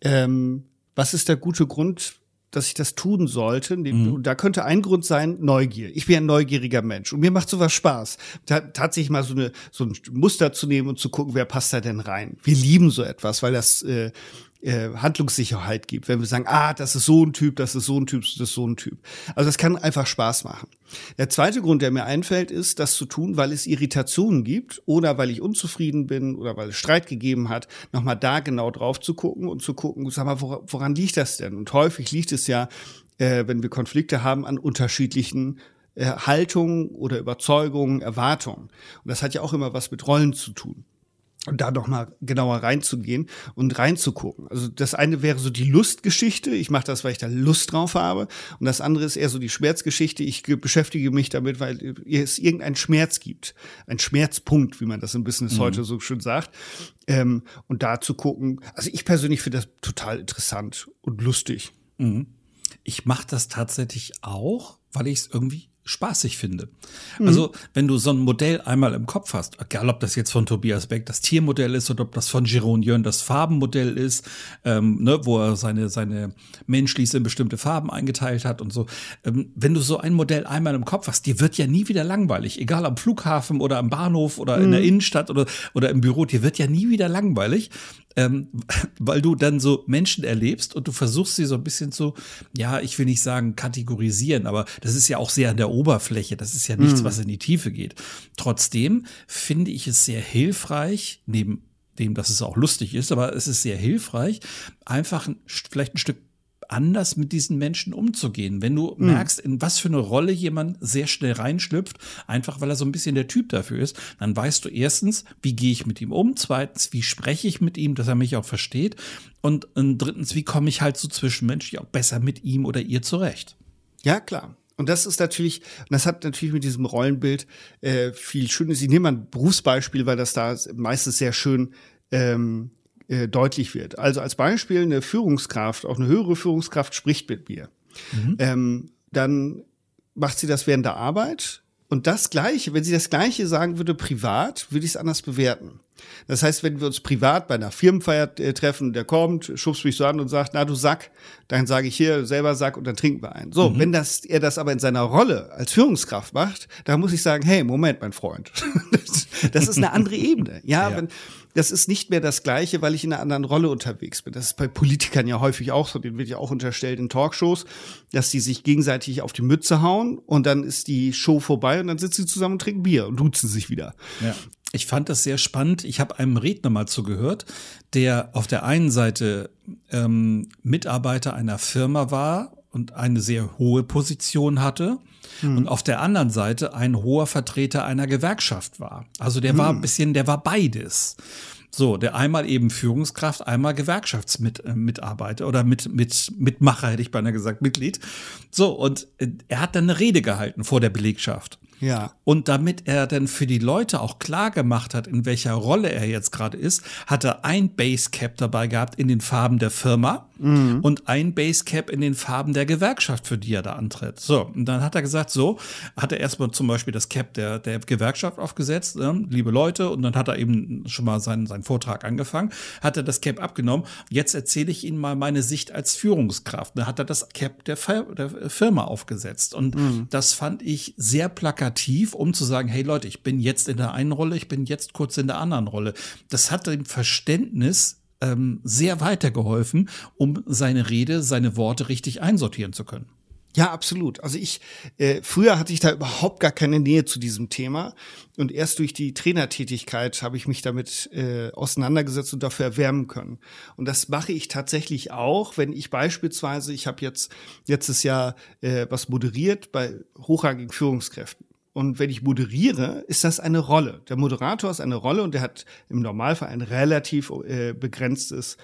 ähm, was ist der gute Grund dass ich das tun sollte. Mhm. Da könnte ein Grund sein, Neugier. Ich bin ein neugieriger Mensch und mir macht sowas Spaß, da, tatsächlich mal so, eine, so ein Muster zu nehmen und zu gucken, wer passt da denn rein. Wir lieben so etwas, weil das äh, äh, Handlungssicherheit gibt, wenn wir sagen, ah, das ist so ein Typ, das ist so ein Typ, das ist so ein Typ. Also das kann einfach Spaß machen. Der zweite Grund, der mir einfällt, ist, das zu tun, weil es Irritationen gibt oder weil ich unzufrieden bin oder weil es Streit gegeben hat, nochmal da genau drauf zu gucken und zu gucken, sag mal, woran liegt das denn? Und häufig liegt es ja äh, wenn wir Konflikte haben, an unterschiedlichen äh, Haltungen oder Überzeugungen, Erwartungen. Und das hat ja auch immer was mit Rollen zu tun da noch mal genauer reinzugehen und reinzugucken. Also das eine wäre so die Lustgeschichte, ich mache das, weil ich da Lust drauf habe, und das andere ist eher so die Schmerzgeschichte, ich beschäftige mich damit, weil es irgendeinen Schmerz gibt, ein Schmerzpunkt, wie man das im Business mhm. heute so schön sagt, ähm, und da zu gucken. Also ich persönlich finde das total interessant und lustig. Mhm. Ich mache das tatsächlich auch, weil ich es irgendwie spaßig finde. Mhm. Also, wenn du so ein Modell einmal im Kopf hast, egal ob das jetzt von Tobias Beck das Tiermodell ist oder ob das von Jeroen Jörn das Farbenmodell ist, ähm, ne, wo er seine, seine Menschlis in bestimmte Farben eingeteilt hat und so. Ähm, wenn du so ein Modell einmal im Kopf hast, dir wird ja nie wieder langweilig, egal am Flughafen oder am Bahnhof oder mhm. in der mhm. Innenstadt oder, oder im Büro, dir wird ja nie wieder langweilig ähm, weil du dann so Menschen erlebst und du versuchst sie so ein bisschen zu, ja, ich will nicht sagen kategorisieren, aber das ist ja auch sehr an der Oberfläche, das ist ja nichts, mhm. was in die Tiefe geht. Trotzdem finde ich es sehr hilfreich, neben dem, dass es auch lustig ist, aber es ist sehr hilfreich, einfach vielleicht ein Stück anders mit diesen Menschen umzugehen. Wenn du mhm. merkst, in was für eine Rolle jemand sehr schnell reinschlüpft, einfach weil er so ein bisschen der Typ dafür ist, dann weißt du erstens, wie gehe ich mit ihm um, zweitens, wie spreche ich mit ihm, dass er mich auch versteht und, und drittens, wie komme ich halt so zwischenmenschlich auch besser mit ihm oder ihr zurecht. Ja, klar. Und das ist natürlich, das hat natürlich mit diesem Rollenbild äh, viel Schönes. Ich nehme mal ein Berufsbeispiel, weil das da meistens sehr schön ähm, äh, deutlich wird. Also als Beispiel eine Führungskraft, auch eine höhere Führungskraft spricht mit mir. Mhm. Ähm, dann macht sie das während der Arbeit. Und das Gleiche, wenn sie das Gleiche sagen würde privat, würde ich es anders bewerten. Das heißt, wenn wir uns privat bei einer Firmenfeier äh, treffen, der kommt, schubst mich so an und sagt, na du Sack, dann sage ich hier selber Sack und dann trinken wir einen. So, mhm. wenn das, er das aber in seiner Rolle als Führungskraft macht, dann muss ich sagen, hey, Moment, mein Freund. das, das ist eine andere Ebene. Ja, ja. Wenn, das ist nicht mehr das Gleiche, weil ich in einer anderen Rolle unterwegs bin. Das ist bei Politikern ja häufig auch so, denen wird ja auch unterstellt in Talkshows, dass die sich gegenseitig auf die Mütze hauen und dann ist die Show vorbei und dann sitzen sie zusammen und trinken Bier und duzen sich wieder. Ja. Ich fand das sehr spannend. Ich habe einem Redner mal zugehört, der auf der einen Seite ähm, Mitarbeiter einer Firma war und eine sehr hohe Position hatte hm. und auf der anderen Seite ein hoher Vertreter einer Gewerkschaft war. Also der hm. war ein bisschen, der war beides. So, der einmal eben Führungskraft, einmal Gewerkschaftsmitarbeiter oder mit, mit, Mitmacher, hätte ich beinahe gesagt, Mitglied. So, und äh, er hat dann eine Rede gehalten vor der Belegschaft. Ja. Und damit er dann für die Leute auch klar gemacht hat, in welcher Rolle er jetzt gerade ist, hat er ein Basecap dabei gehabt in den Farben der Firma mhm. und ein Basecap in den Farben der Gewerkschaft, für die er da antritt. So, und dann hat er gesagt, so, hat er erstmal zum Beispiel das Cap der, der Gewerkschaft aufgesetzt, äh, liebe Leute, und dann hat er eben schon mal seinen, seinen Vortrag angefangen, hat er das Cap abgenommen. Jetzt erzähle ich Ihnen mal meine Sicht als Führungskraft. Dann hat er das Cap der, der Firma aufgesetzt. Und mhm. das fand ich sehr plakativ plakativ, um zu sagen, hey Leute, ich bin jetzt in der einen Rolle, ich bin jetzt kurz in der anderen Rolle. Das hat dem Verständnis ähm, sehr weitergeholfen, um seine Rede, seine Worte richtig einsortieren zu können. Ja, absolut. Also ich, äh, früher hatte ich da überhaupt gar keine Nähe zu diesem Thema und erst durch die Trainertätigkeit habe ich mich damit äh, auseinandergesetzt und dafür erwärmen können. Und das mache ich tatsächlich auch, wenn ich beispielsweise, ich habe jetzt letztes Jahr äh, was moderiert bei hochrangigen Führungskräften. Und wenn ich moderiere, ist das eine Rolle. Der Moderator ist eine Rolle und der hat im Normalfall ein relativ äh, begrenztes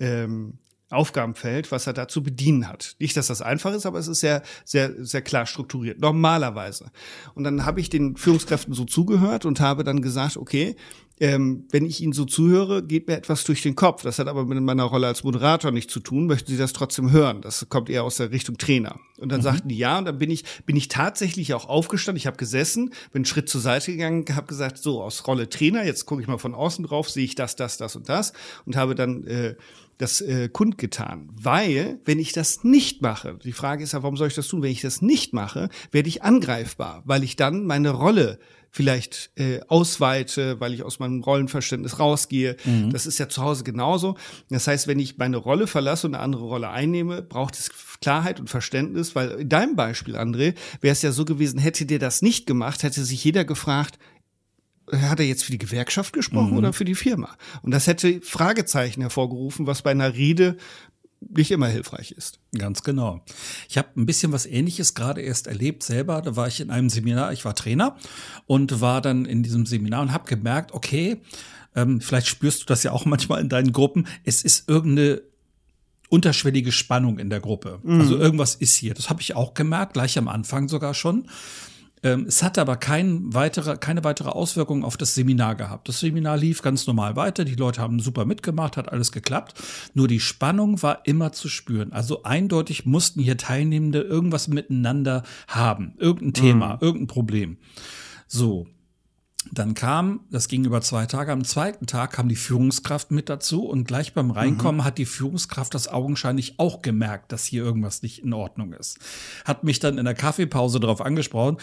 ähm, Aufgabenfeld, was er da zu bedienen hat. Nicht, dass das einfach ist, aber es ist sehr, sehr, sehr klar strukturiert. Normalerweise. Und dann habe ich den Führungskräften so zugehört und habe dann gesagt, okay, ähm, wenn ich Ihnen so zuhöre, geht mir etwas durch den Kopf. Das hat aber mit meiner Rolle als Moderator nichts zu tun. Möchten Sie das trotzdem hören? Das kommt eher aus der Richtung Trainer. Und dann mhm. sagten die ja, und dann bin ich, bin ich tatsächlich auch aufgestanden. Ich habe gesessen, bin einen Schritt zur Seite gegangen, habe gesagt, so aus Rolle Trainer, jetzt gucke ich mal von außen drauf, sehe ich das, das, das und das und habe dann äh, das äh, kundgetan. Weil, wenn ich das nicht mache, die Frage ist ja, warum soll ich das tun? Wenn ich das nicht mache, werde ich angreifbar, weil ich dann meine Rolle vielleicht äh, ausweite, weil ich aus meinem Rollenverständnis rausgehe. Mhm. Das ist ja zu Hause genauso. Das heißt, wenn ich meine Rolle verlasse und eine andere Rolle einnehme, braucht es Klarheit und Verständnis, weil in deinem Beispiel, André, wäre es ja so gewesen, hätte dir das nicht gemacht, hätte sich jeder gefragt, hat er jetzt für die Gewerkschaft gesprochen mhm. oder für die Firma? Und das hätte Fragezeichen hervorgerufen, was bei einer Rede nicht immer hilfreich ist. Ganz genau. Ich habe ein bisschen was Ähnliches gerade erst erlebt selber. Da war ich in einem Seminar, ich war Trainer und war dann in diesem Seminar und habe gemerkt, okay, ähm, vielleicht spürst du das ja auch manchmal in deinen Gruppen, es ist irgendeine unterschwellige Spannung in der Gruppe. Mhm. Also irgendwas ist hier. Das habe ich auch gemerkt, gleich am Anfang sogar schon. Ähm, es hatte aber kein weitere, keine weitere Auswirkung auf das Seminar gehabt. Das Seminar lief ganz normal weiter. Die Leute haben super mitgemacht, hat alles geklappt. Nur die Spannung war immer zu spüren. Also eindeutig mussten hier Teilnehmende irgendwas miteinander haben. Irgendein Thema, mhm. irgendein Problem. So, dann kam, das ging über zwei Tage, am zweiten Tag kam die Führungskraft mit dazu und gleich beim Reinkommen mhm. hat die Führungskraft das augenscheinlich auch gemerkt, dass hier irgendwas nicht in Ordnung ist. Hat mich dann in der Kaffeepause darauf angesprochen,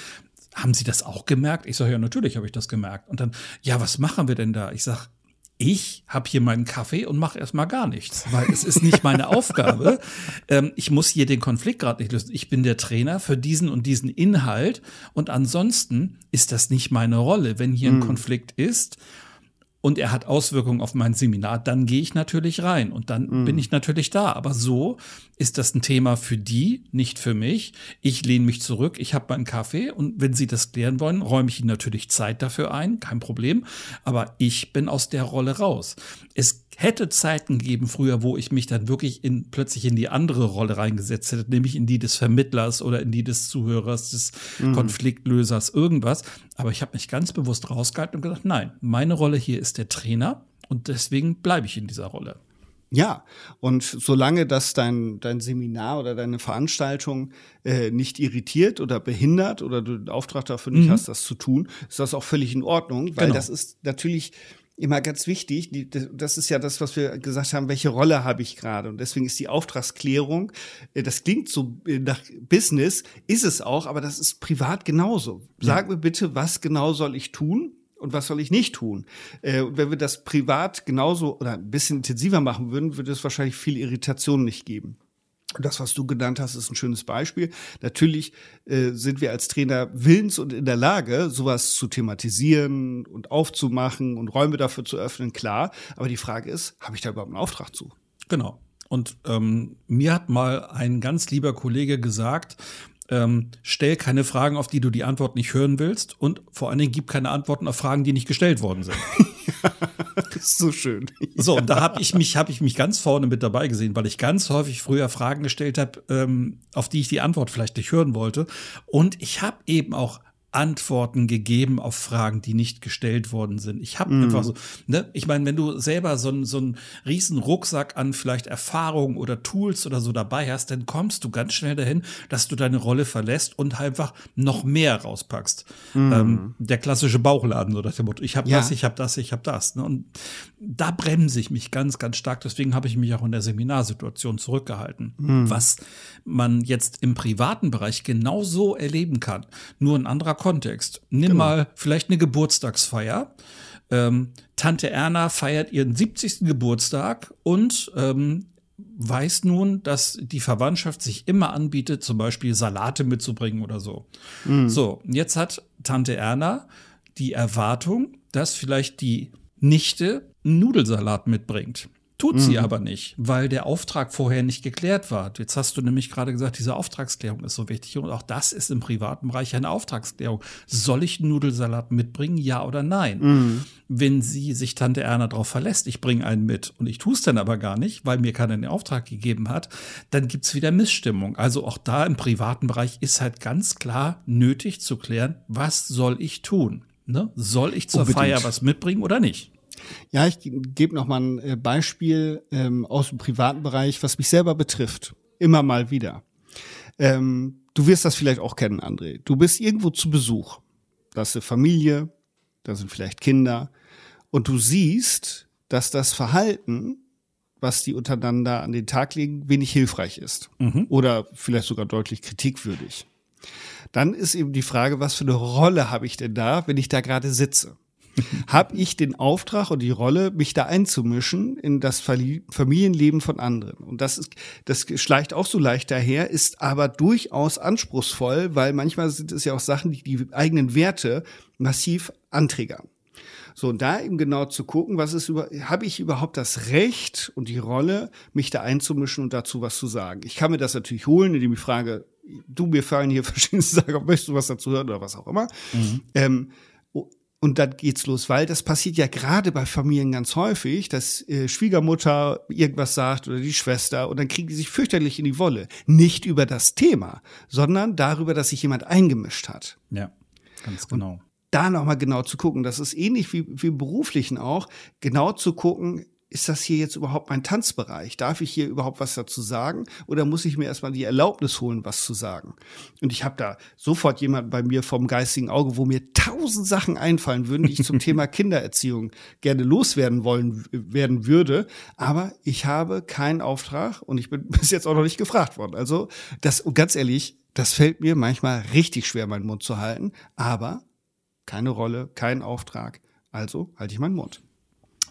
haben Sie das auch gemerkt? Ich sage, ja, natürlich habe ich das gemerkt. Und dann, ja, was machen wir denn da? Ich sage, ich habe hier meinen Kaffee und mache erstmal gar nichts, weil es ist nicht meine Aufgabe. Ähm, ich muss hier den Konflikt gerade nicht lösen. Ich bin der Trainer für diesen und diesen Inhalt und ansonsten ist das nicht meine Rolle. Wenn hier ein mhm. Konflikt ist und er hat Auswirkungen auf mein Seminar, dann gehe ich natürlich rein und dann mhm. bin ich natürlich da. Aber so ist das ein Thema für die, nicht für mich. Ich lehne mich zurück, ich habe meinen Kaffee und wenn sie das klären wollen, räume ich ihnen natürlich Zeit dafür ein, kein Problem. Aber ich bin aus der Rolle raus. Es hätte Zeiten gegeben früher, wo ich mich dann wirklich in, plötzlich in die andere Rolle reingesetzt hätte, nämlich in die des Vermittlers oder in die des Zuhörers, des mhm. Konfliktlösers, irgendwas. Aber ich habe mich ganz bewusst rausgehalten und gesagt, nein, meine Rolle hier ist der Trainer und deswegen bleibe ich in dieser Rolle. Ja, und solange das dein, dein Seminar oder deine Veranstaltung äh, nicht irritiert oder behindert oder du den Auftrag dafür nicht mhm. hast, das zu tun, ist das auch völlig in Ordnung, weil genau. das ist natürlich immer ganz wichtig. Die, das ist ja das, was wir gesagt haben, welche Rolle habe ich gerade? Und deswegen ist die Auftragsklärung, äh, das klingt so äh, nach Business, ist es auch, aber das ist privat genauso. Sag ja. mir bitte, was genau soll ich tun? Und was soll ich nicht tun? Äh, wenn wir das privat genauso oder ein bisschen intensiver machen würden, würde es wahrscheinlich viel Irritation nicht geben. Das, was du genannt hast, ist ein schönes Beispiel. Natürlich äh, sind wir als Trainer willens und in der Lage, sowas zu thematisieren und aufzumachen und Räume dafür zu öffnen, klar. Aber die Frage ist, habe ich da überhaupt einen Auftrag zu? Genau. Und ähm, mir hat mal ein ganz lieber Kollege gesagt, ähm, stell keine Fragen, auf die du die Antwort nicht hören willst und vor allen Dingen gib keine Antworten auf Fragen, die nicht gestellt worden sind. das ist so schön. So, und da habe ich mich, habe ich mich ganz vorne mit dabei gesehen, weil ich ganz häufig früher Fragen gestellt habe, ähm, auf die ich die Antwort vielleicht nicht hören wollte. Und ich habe eben auch Antworten gegeben auf Fragen, die nicht gestellt worden sind. Ich habe mm. einfach so, ne, ich meine, wenn du selber so, einen so einen riesen Rucksack an vielleicht Erfahrungen oder Tools oder so dabei hast, dann kommst du ganz schnell dahin, dass du deine Rolle verlässt und einfach noch mehr rauspackst. Mm. Ähm, der klassische Bauchladen oder der Motto, ich habe ja. das, ich habe das, ich habe das. Ne? Und da bremse ich mich ganz, ganz stark. Deswegen habe ich mich auch in der Seminarsituation zurückgehalten. Mm. Was man jetzt im privaten Bereich genauso erleben kann. Nur ein anderer Kontext. Nimm genau. mal vielleicht eine Geburtstagsfeier. Ähm, Tante Erna feiert ihren 70. Geburtstag und ähm, weiß nun, dass die Verwandtschaft sich immer anbietet, zum Beispiel Salate mitzubringen oder so. Mhm. So, jetzt hat Tante Erna die Erwartung, dass vielleicht die Nichte einen Nudelsalat mitbringt. Tut sie mhm. aber nicht, weil der Auftrag vorher nicht geklärt war. Jetzt hast du nämlich gerade gesagt, diese Auftragsklärung ist so wichtig. Und auch das ist im privaten Bereich eine Auftragsklärung. Soll ich Nudelsalat mitbringen, ja oder nein? Mhm. Wenn sie sich Tante Erna darauf verlässt, ich bringe einen mit und ich tue es dann aber gar nicht, weil mir keiner den Auftrag gegeben hat, dann gibt es wieder Missstimmung. Also auch da im privaten Bereich ist halt ganz klar nötig zu klären, was soll ich tun? Ne? Soll ich zur Unbedingt. Feier was mitbringen oder nicht? Ja, ich gebe noch mal ein äh, Beispiel ähm, aus dem privaten Bereich, was mich selber betrifft. Immer mal wieder. Ähm, du wirst das vielleicht auch kennen, André. Du bist irgendwo zu Besuch. Da ist eine Familie, da sind vielleicht Kinder. Und du siehst, dass das Verhalten, was die untereinander an den Tag legen, wenig hilfreich ist. Mhm. Oder vielleicht sogar deutlich kritikwürdig. Dann ist eben die Frage, was für eine Rolle habe ich denn da, wenn ich da gerade sitze? habe ich den Auftrag und die Rolle, mich da einzumischen in das Familienleben von anderen. Und das ist, das schleicht auch so leicht daher, ist aber durchaus anspruchsvoll, weil manchmal sind es ja auch Sachen, die die eigenen Werte massiv anträgern. So, und da eben genau zu gucken, was ist über, habe ich überhaupt das Recht und die Rolle, mich da einzumischen und dazu was zu sagen? Ich kann mir das natürlich holen, indem ich frage, du, mir fallen hier verschiedene Sachen, möchtest du was dazu hören oder was auch immer? Mhm. Ähm, und dann geht's los, weil das passiert ja gerade bei Familien ganz häufig, dass äh, Schwiegermutter irgendwas sagt oder die Schwester und dann kriegen die sich fürchterlich in die Wolle. Nicht über das Thema, sondern darüber, dass sich jemand eingemischt hat. Ja, ganz genau. Und da nochmal genau zu gucken, das ist ähnlich wie, wie beruflichen auch, genau zu gucken, ist das hier jetzt überhaupt mein Tanzbereich? Darf ich hier überhaupt was dazu sagen? Oder muss ich mir erstmal die Erlaubnis holen, was zu sagen? Und ich habe da sofort jemanden bei mir vom geistigen Auge, wo mir tausend Sachen einfallen würden, die ich zum Thema Kindererziehung gerne loswerden wollen werden würde. Aber ich habe keinen Auftrag und ich bin bis jetzt auch noch nicht gefragt worden. Also das, ganz ehrlich, das fällt mir manchmal richtig schwer, meinen Mund zu halten. Aber keine Rolle, kein Auftrag. Also halte ich meinen Mund.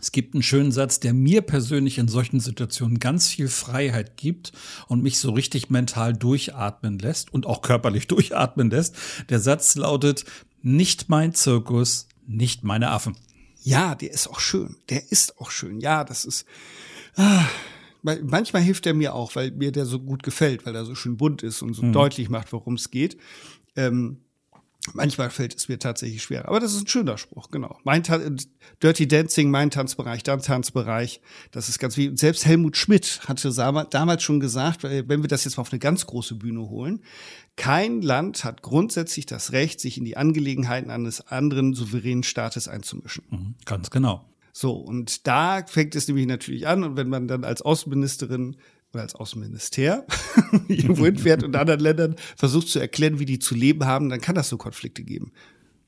Es gibt einen schönen Satz, der mir persönlich in solchen Situationen ganz viel Freiheit gibt und mich so richtig mental durchatmen lässt und auch körperlich durchatmen lässt. Der Satz lautet, nicht mein Zirkus, nicht meine Affen. Ja, der ist auch schön. Der ist auch schön. Ja, das ist. Ah, manchmal hilft er mir auch, weil mir der so gut gefällt, weil er so schön bunt ist und so mhm. deutlich macht, worum es geht. Ähm, Manchmal fällt es mir tatsächlich schwer. Aber das ist ein schöner Spruch, genau. Mein Ta Dirty Dancing, mein Tanzbereich, dein Tanzbereich. Das ist ganz wie, selbst Helmut Schmidt hatte damals schon gesagt, wenn wir das jetzt mal auf eine ganz große Bühne holen, kein Land hat grundsätzlich das Recht, sich in die Angelegenheiten eines anderen souveränen Staates einzumischen. Mhm, ganz genau. So, und da fängt es nämlich natürlich an. Und wenn man dann als Außenministerin oder als Außenminister irgendwo hinfährt und anderen Ländern versucht zu erklären, wie die zu leben haben, dann kann das so Konflikte geben.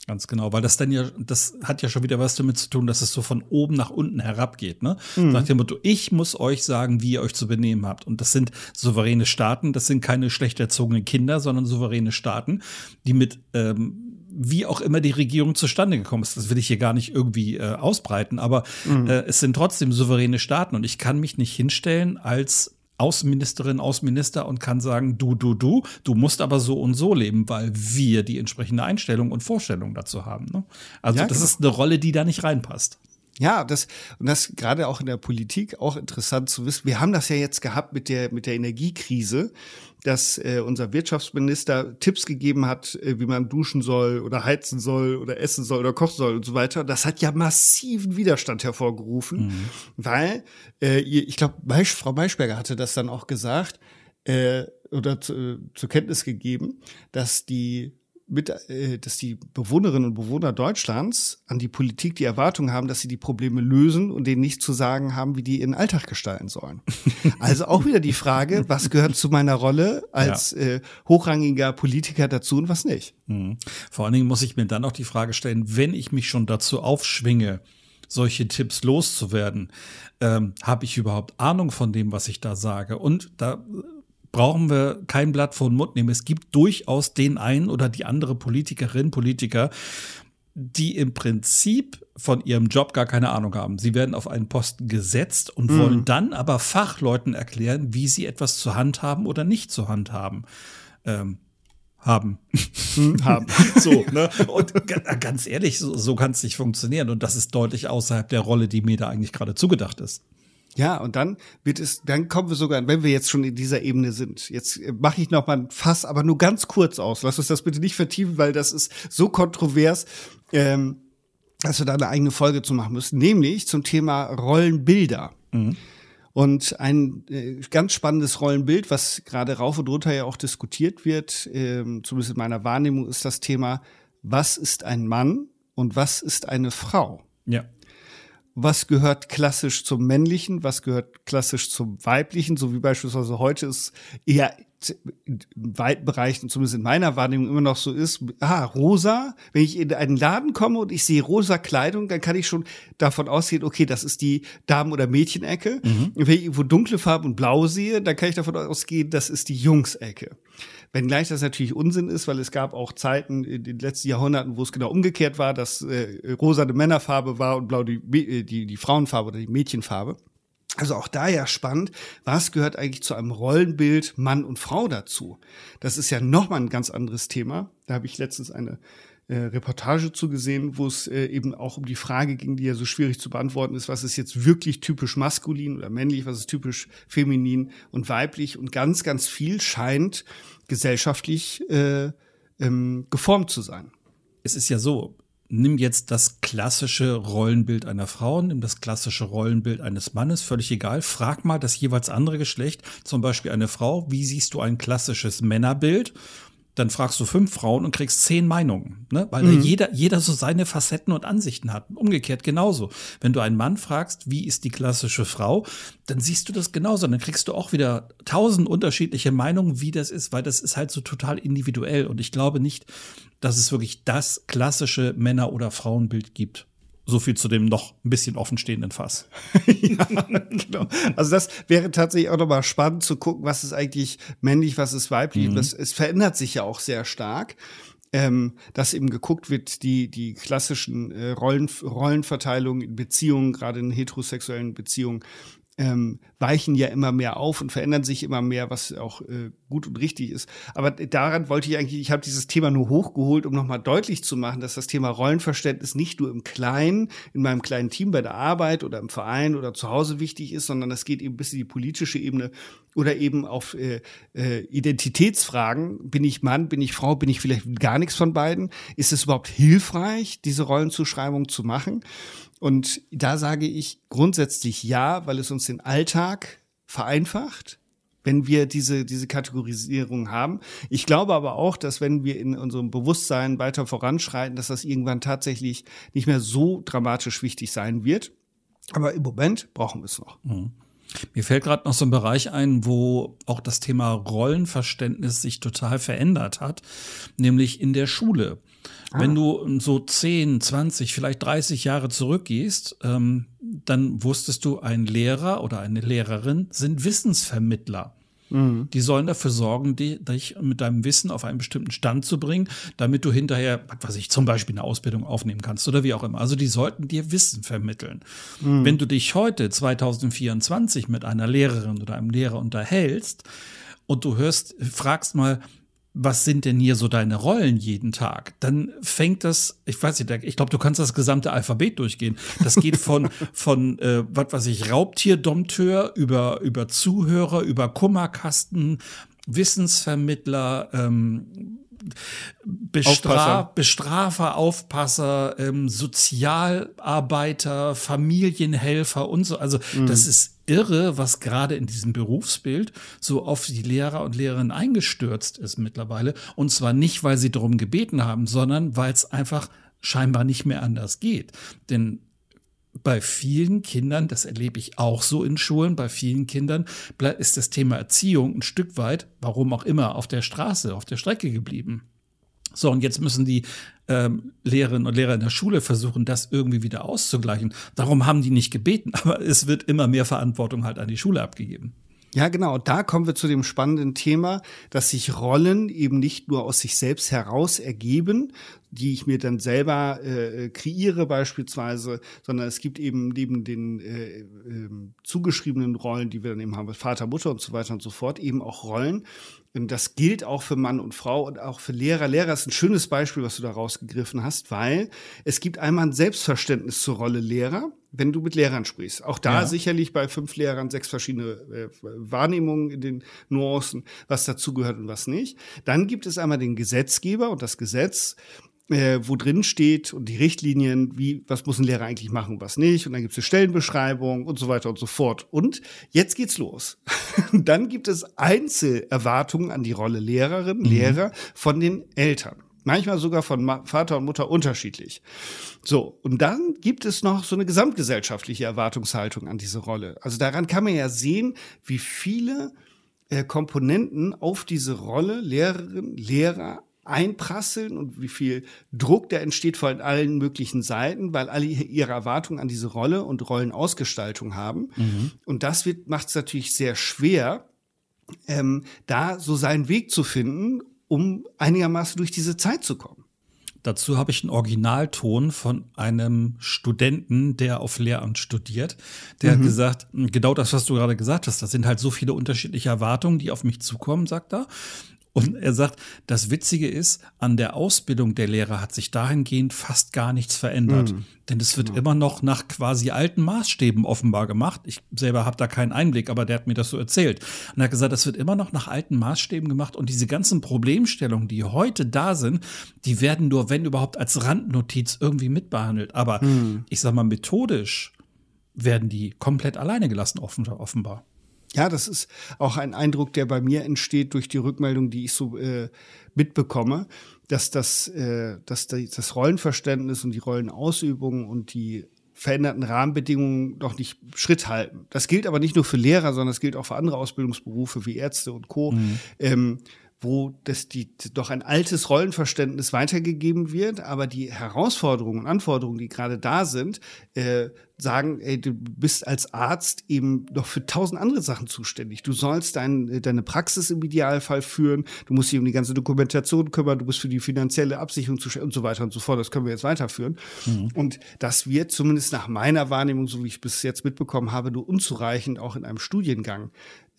Ganz genau, weil das dann ja, das hat ja schon wieder was damit zu tun, dass es so von oben nach unten herabgeht, ne? Mhm. Nach dem Motto, ich muss euch sagen, wie ihr euch zu benehmen habt. Und das sind souveräne Staaten, das sind keine schlecht erzogenen Kinder, sondern souveräne Staaten, die mit ähm, wie auch immer die Regierung zustande gekommen ist. Das will ich hier gar nicht irgendwie äh, ausbreiten, aber mhm. äh, es sind trotzdem souveräne Staaten und ich kann mich nicht hinstellen als Außenministerin, Außenminister und kann sagen, du, du, du, du musst aber so und so leben, weil wir die entsprechende Einstellung und Vorstellung dazu haben. Ne? Also ja, das genau. ist eine Rolle, die da nicht reinpasst. Ja, das und das gerade auch in der Politik auch interessant zu wissen. Wir haben das ja jetzt gehabt mit der mit der Energiekrise, dass äh, unser Wirtschaftsminister Tipps gegeben hat, äh, wie man duschen soll oder heizen soll oder essen soll oder kochen soll und so weiter. Das hat ja massiven Widerstand hervorgerufen, mhm. weil äh, ich glaube, Frau Maischberger hatte das dann auch gesagt äh, oder zu, äh, zur Kenntnis gegeben, dass die mit, äh, dass die Bewohnerinnen und Bewohner Deutschlands an die Politik die Erwartung haben, dass sie die Probleme lösen und denen nicht zu sagen haben, wie die ihren Alltag gestalten sollen. Also auch wieder die Frage, was gehört zu meiner Rolle als ja. äh, hochrangiger Politiker dazu und was nicht. Mhm. Vor allen Dingen muss ich mir dann auch die Frage stellen, wenn ich mich schon dazu aufschwinge, solche Tipps loszuwerden, ähm, habe ich überhaupt Ahnung von dem, was ich da sage? Und da brauchen wir kein Blatt vor den Mund nehmen. Es gibt durchaus den einen oder die andere Politikerin, Politiker, die im Prinzip von ihrem Job gar keine Ahnung haben. Sie werden auf einen Posten gesetzt und mhm. wollen dann aber Fachleuten erklären, wie sie etwas zur Hand haben oder nicht zur Hand haben. Ähm, haben. Hm, haben. So, ne? Und ganz ehrlich, so, so kann es nicht funktionieren. Und das ist deutlich außerhalb der Rolle, die mir da eigentlich gerade zugedacht ist. Ja, und dann wird es, dann kommen wir sogar, wenn wir jetzt schon in dieser Ebene sind. Jetzt äh, mache ich noch mal ein Fass, aber nur ganz kurz aus. Lass uns das bitte nicht vertiefen, weil das ist so kontrovers, ähm, dass wir da eine eigene Folge zu machen müssen, nämlich zum Thema Rollenbilder. Mhm. Und ein äh, ganz spannendes Rollenbild, was gerade rauf und runter ja auch diskutiert wird, ähm, zumindest in meiner Wahrnehmung, ist das Thema, was ist ein Mann und was ist eine Frau? Ja was gehört klassisch zum männlichen, was gehört klassisch zum weiblichen, so wie beispielsweise heute ist eher in weiten Bereichen, zumindest in meiner Wahrnehmung, immer noch so ist, ah, rosa, wenn ich in einen Laden komme und ich sehe rosa Kleidung, dann kann ich schon davon ausgehen, okay, das ist die Damen- oder Mädchenecke. Mhm. Wenn ich irgendwo dunkle Farben und blau sehe, dann kann ich davon ausgehen, das ist die Jungsecke. Wenngleich das natürlich Unsinn ist, weil es gab auch Zeiten in den letzten Jahrhunderten, wo es genau umgekehrt war, dass äh, rosa die Männerfarbe war und blau die, äh, die, die Frauenfarbe oder die Mädchenfarbe. Also auch da ja spannend, was gehört eigentlich zu einem Rollenbild Mann und Frau dazu? Das ist ja nochmal ein ganz anderes Thema. Da habe ich letztens eine äh, Reportage zugesehen, wo es äh, eben auch um die Frage ging, die ja so schwierig zu beantworten ist, was ist jetzt wirklich typisch maskulin oder männlich, was ist typisch feminin und weiblich und ganz, ganz viel scheint gesellschaftlich äh, ähm, geformt zu sein. Es ist ja so, nimm jetzt das klassische Rollenbild einer Frau, nimm das klassische Rollenbild eines Mannes, völlig egal. Frag mal das jeweils andere Geschlecht, zum Beispiel eine Frau, wie siehst du ein klassisches Männerbild? Dann fragst du fünf Frauen und kriegst zehn Meinungen, ne? weil mhm. jeder, jeder so seine Facetten und Ansichten hat. Umgekehrt genauso. Wenn du einen Mann fragst, wie ist die klassische Frau, dann siehst du das genauso. Dann kriegst du auch wieder tausend unterschiedliche Meinungen, wie das ist, weil das ist halt so total individuell. Und ich glaube nicht, dass es wirklich das klassische Männer- oder Frauenbild gibt. So viel zu dem noch ein bisschen offenstehenden Fass. ja, genau. Also das wäre tatsächlich auch nochmal spannend zu gucken, was ist eigentlich männlich, was ist weiblich. Mhm. Das, es verändert sich ja auch sehr stark. Ähm, dass eben geguckt wird, die, die klassischen äh, Rollen, Rollenverteilungen in Beziehungen, gerade in heterosexuellen Beziehungen, ähm, weichen ja immer mehr auf und verändern sich immer mehr, was auch äh, gut und richtig ist. Aber daran wollte ich eigentlich, ich habe dieses Thema nur hochgeholt, um nochmal deutlich zu machen, dass das Thema Rollenverständnis nicht nur im Kleinen, in meinem kleinen Team bei der Arbeit oder im Verein oder zu Hause wichtig ist, sondern es geht eben bis in die politische Ebene oder eben auf äh, äh, Identitätsfragen. Bin ich Mann, bin ich Frau, bin ich vielleicht gar nichts von beiden? Ist es überhaupt hilfreich, diese Rollenzuschreibung zu machen? Und da sage ich grundsätzlich ja, weil es uns den Alltag vereinfacht, wenn wir diese, diese Kategorisierung haben. Ich glaube aber auch, dass wenn wir in unserem Bewusstsein weiter voranschreiten, dass das irgendwann tatsächlich nicht mehr so dramatisch wichtig sein wird. Aber im Moment brauchen wir es noch. Mhm. Mir fällt gerade noch so ein Bereich ein, wo auch das Thema Rollenverständnis sich total verändert hat, nämlich in der Schule. Ah. Wenn du so 10, 20, vielleicht 30 Jahre zurückgehst, ähm, dann wusstest du, ein Lehrer oder eine Lehrerin sind Wissensvermittler. Mhm. Die sollen dafür sorgen, dich mit deinem Wissen auf einen bestimmten Stand zu bringen, damit du hinterher, was weiß ich, zum Beispiel eine Ausbildung aufnehmen kannst oder wie auch immer. Also die sollten dir Wissen vermitteln. Mhm. Wenn du dich heute, 2024, mit einer Lehrerin oder einem Lehrer unterhältst und du hörst, fragst mal, was sind denn hier so deine Rollen jeden Tag? Dann fängt das, ich weiß nicht, ich glaube, du kannst das gesamte Alphabet durchgehen. Das geht von, von äh, was weiß ich, Raubtierdompteur über, über Zuhörer, über Kummerkasten, Wissensvermittler, ähm, Bestra Bestrafer, Aufpasser, ähm, Sozialarbeiter, Familienhelfer und so. Also mhm. das ist irre, was gerade in diesem Berufsbild so auf die Lehrer und Lehrerinnen eingestürzt ist mittlerweile. Und zwar nicht, weil sie darum gebeten haben, sondern weil es einfach scheinbar nicht mehr anders geht. Denn bei vielen Kindern, das erlebe ich auch so in Schulen, bei vielen Kindern ist das Thema Erziehung ein Stück weit, warum auch immer, auf der Straße, auf der Strecke geblieben. So, und jetzt müssen die ähm, Lehrerinnen und Lehrer in der Schule versuchen, das irgendwie wieder auszugleichen. Darum haben die nicht gebeten, aber es wird immer mehr Verantwortung halt an die Schule abgegeben. Ja, genau. Da kommen wir zu dem spannenden Thema, dass sich Rollen eben nicht nur aus sich selbst heraus ergeben, die ich mir dann selber äh, kreiere beispielsweise, sondern es gibt eben neben den äh, äh, zugeschriebenen Rollen, die wir dann eben haben, Vater, Mutter und so weiter und so fort, eben auch Rollen, das gilt auch für Mann und Frau und auch für Lehrer. Lehrer ist ein schönes Beispiel, was du da rausgegriffen hast, weil es gibt einmal ein Selbstverständnis zur Rolle Lehrer, wenn du mit Lehrern sprichst. Auch da ja. sicherlich bei fünf Lehrern sechs verschiedene äh, Wahrnehmungen in den Nuancen, was dazugehört und was nicht. Dann gibt es einmal den Gesetzgeber und das Gesetz äh, wo drin steht und die Richtlinien, wie, was muss ein Lehrer eigentlich machen, was nicht. Und dann gibt es eine Stellenbeschreibung und so weiter und so fort. Und jetzt geht's los. dann gibt es Einzelerwartungen an die Rolle Lehrerin, mhm. Lehrer von den Eltern. Manchmal sogar von Vater und Mutter unterschiedlich. So, und dann gibt es noch so eine gesamtgesellschaftliche Erwartungshaltung an diese Rolle. Also daran kann man ja sehen, wie viele äh, Komponenten auf diese Rolle Lehrerin, Lehrer einprasseln und wie viel Druck da entsteht von allen möglichen Seiten, weil alle ihre Erwartungen an diese Rolle und Rollenausgestaltung haben. Mhm. Und das macht es natürlich sehr schwer, ähm, da so seinen Weg zu finden, um einigermaßen durch diese Zeit zu kommen. Dazu habe ich einen Originalton von einem Studenten, der auf Lehramt studiert. Der mhm. hat gesagt, genau das, was du gerade gesagt hast, das sind halt so viele unterschiedliche Erwartungen, die auf mich zukommen, sagt er. Und er sagt, das Witzige ist, an der Ausbildung der Lehrer hat sich dahingehend fast gar nichts verändert. Mhm. Denn es wird genau. immer noch nach quasi alten Maßstäben offenbar gemacht. Ich selber habe da keinen Einblick, aber der hat mir das so erzählt. Und er hat gesagt, es wird immer noch nach alten Maßstäben gemacht. Und diese ganzen Problemstellungen, die heute da sind, die werden nur, wenn überhaupt, als Randnotiz irgendwie mitbehandelt. Aber mhm. ich sag mal, methodisch werden die komplett alleine gelassen, offenbar. Ja, das ist auch ein Eindruck, der bei mir entsteht durch die Rückmeldung, die ich so äh, mitbekomme, dass das, äh, dass das Rollenverständnis und die Rollenausübung und die veränderten Rahmenbedingungen noch nicht Schritt halten. Das gilt aber nicht nur für Lehrer, sondern das gilt auch für andere Ausbildungsberufe wie Ärzte und Co. Mhm. Ähm, wo das die doch ein altes Rollenverständnis weitergegeben wird, aber die Herausforderungen und Anforderungen, die gerade da sind, äh, sagen, ey, du bist als Arzt eben noch für tausend andere Sachen zuständig. Du sollst dein, deine Praxis im Idealfall führen, du musst dich um die ganze Dokumentation kümmern, du bist für die finanzielle Absicherung zuständig und so weiter und so fort. Das können wir jetzt weiterführen. Mhm. Und das wird zumindest nach meiner Wahrnehmung, so wie ich bis jetzt mitbekommen habe, nur unzureichend auch in einem Studiengang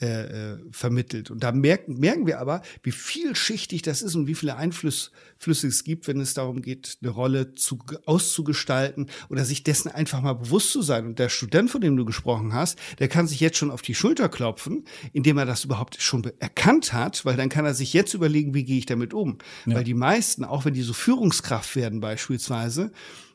äh, äh, vermittelt. Und da merken, merken wir aber, wie vielschichtig das ist und wie viele Einflüsse es gibt, wenn es darum geht, eine Rolle zu, auszugestalten oder sich dessen einfach mal bewusst zu sein. Und der Student, von dem du gesprochen hast, der kann sich jetzt schon auf die Schulter klopfen, indem er das überhaupt schon erkannt hat, weil dann kann er sich jetzt überlegen, wie gehe ich damit um. Ja. Weil die meisten, auch wenn die so Führungskraft werden beispielsweise,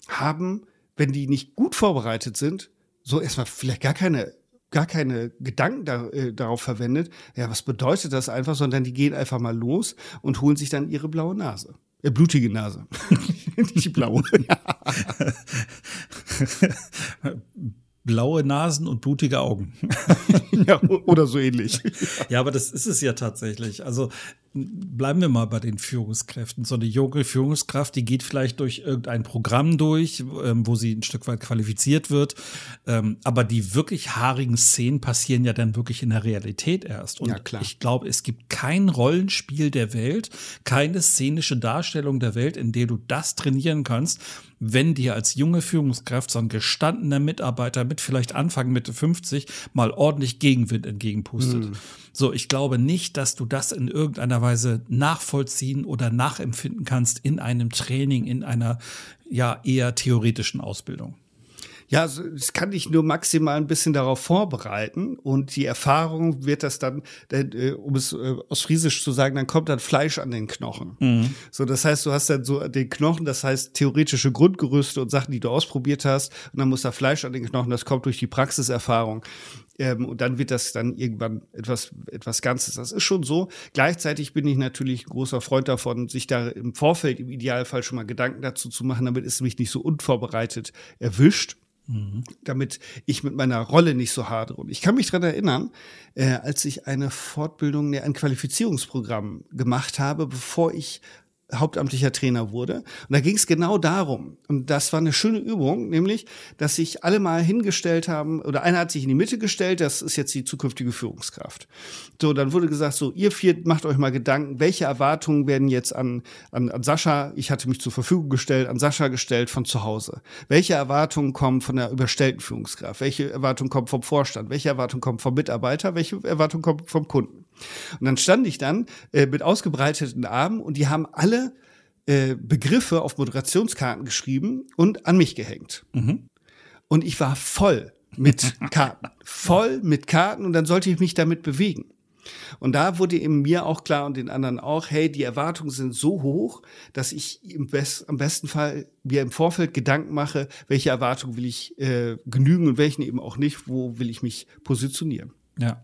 haben, wenn die nicht gut vorbereitet sind, so erstmal vielleicht gar keine gar keine Gedanken da, äh, darauf verwendet, ja, was bedeutet das einfach, sondern die gehen einfach mal los und holen sich dann ihre blaue Nase. Äh, blutige Nase. Die blaue. blaue Nasen und blutige Augen. ja, oder so ähnlich. Ja, aber das ist es ja tatsächlich. Also bleiben wir mal bei den Führungskräften. So eine junge Führungskraft, die geht vielleicht durch irgendein Programm durch, ähm, wo sie ein Stück weit qualifiziert wird. Ähm, aber die wirklich haarigen Szenen passieren ja dann wirklich in der Realität erst. Und ja, klar. ich glaube, es gibt kein Rollenspiel der Welt, keine szenische Darstellung der Welt, in der du das trainieren kannst, wenn dir als junge Führungskraft so ein gestandener Mitarbeiter mit vielleicht Anfang Mitte 50 mal ordentlich Gegenwind entgegenpustet. Mhm. So, ich glaube nicht, dass du das in irgendeiner Weise nachvollziehen oder nachempfinden kannst in einem Training, in einer ja eher theoretischen Ausbildung. Ja, es kann dich nur maximal ein bisschen darauf vorbereiten und die Erfahrung wird das dann, äh, um es äh, aus Friesisch zu sagen, dann kommt dann Fleisch an den Knochen. Mhm. So, das heißt, du hast dann so den Knochen, das heißt theoretische Grundgerüste und Sachen, die du ausprobiert hast und dann muss da Fleisch an den Knochen, das kommt durch die Praxiserfahrung. Ähm, und dann wird das dann irgendwann etwas, etwas Ganzes. Das ist schon so. Gleichzeitig bin ich natürlich ein großer Freund davon, sich da im Vorfeld im Idealfall schon mal Gedanken dazu zu machen, damit es mich nicht so unvorbereitet erwischt. Mhm. damit ich mit meiner Rolle nicht so hadere. Und ich kann mich dran erinnern, äh, als ich eine Fortbildung, ein Qualifizierungsprogramm gemacht habe, bevor ich hauptamtlicher Trainer wurde. Und da ging es genau darum. Und das war eine schöne Übung, nämlich, dass sich alle mal hingestellt haben, oder einer hat sich in die Mitte gestellt, das ist jetzt die zukünftige Führungskraft. So, dann wurde gesagt, so, ihr vier macht euch mal Gedanken, welche Erwartungen werden jetzt an, an, an Sascha, ich hatte mich zur Verfügung gestellt, an Sascha gestellt von zu Hause. Welche Erwartungen kommen von der überstellten Führungskraft? Welche Erwartungen kommen vom Vorstand? Welche Erwartungen kommen vom Mitarbeiter? Welche Erwartungen kommen vom Kunden? Und dann stand ich dann äh, mit ausgebreiteten Armen und die haben alle äh, Begriffe auf Moderationskarten geschrieben und an mich gehängt. Mhm. Und ich war voll mit Karten, voll mit Karten und dann sollte ich mich damit bewegen. Und da wurde eben mir auch klar und den anderen auch, hey, die Erwartungen sind so hoch, dass ich im, best, am besten Fall mir im Vorfeld Gedanken mache, welche Erwartungen will ich äh, genügen und welchen eben auch nicht, wo will ich mich positionieren. Ja.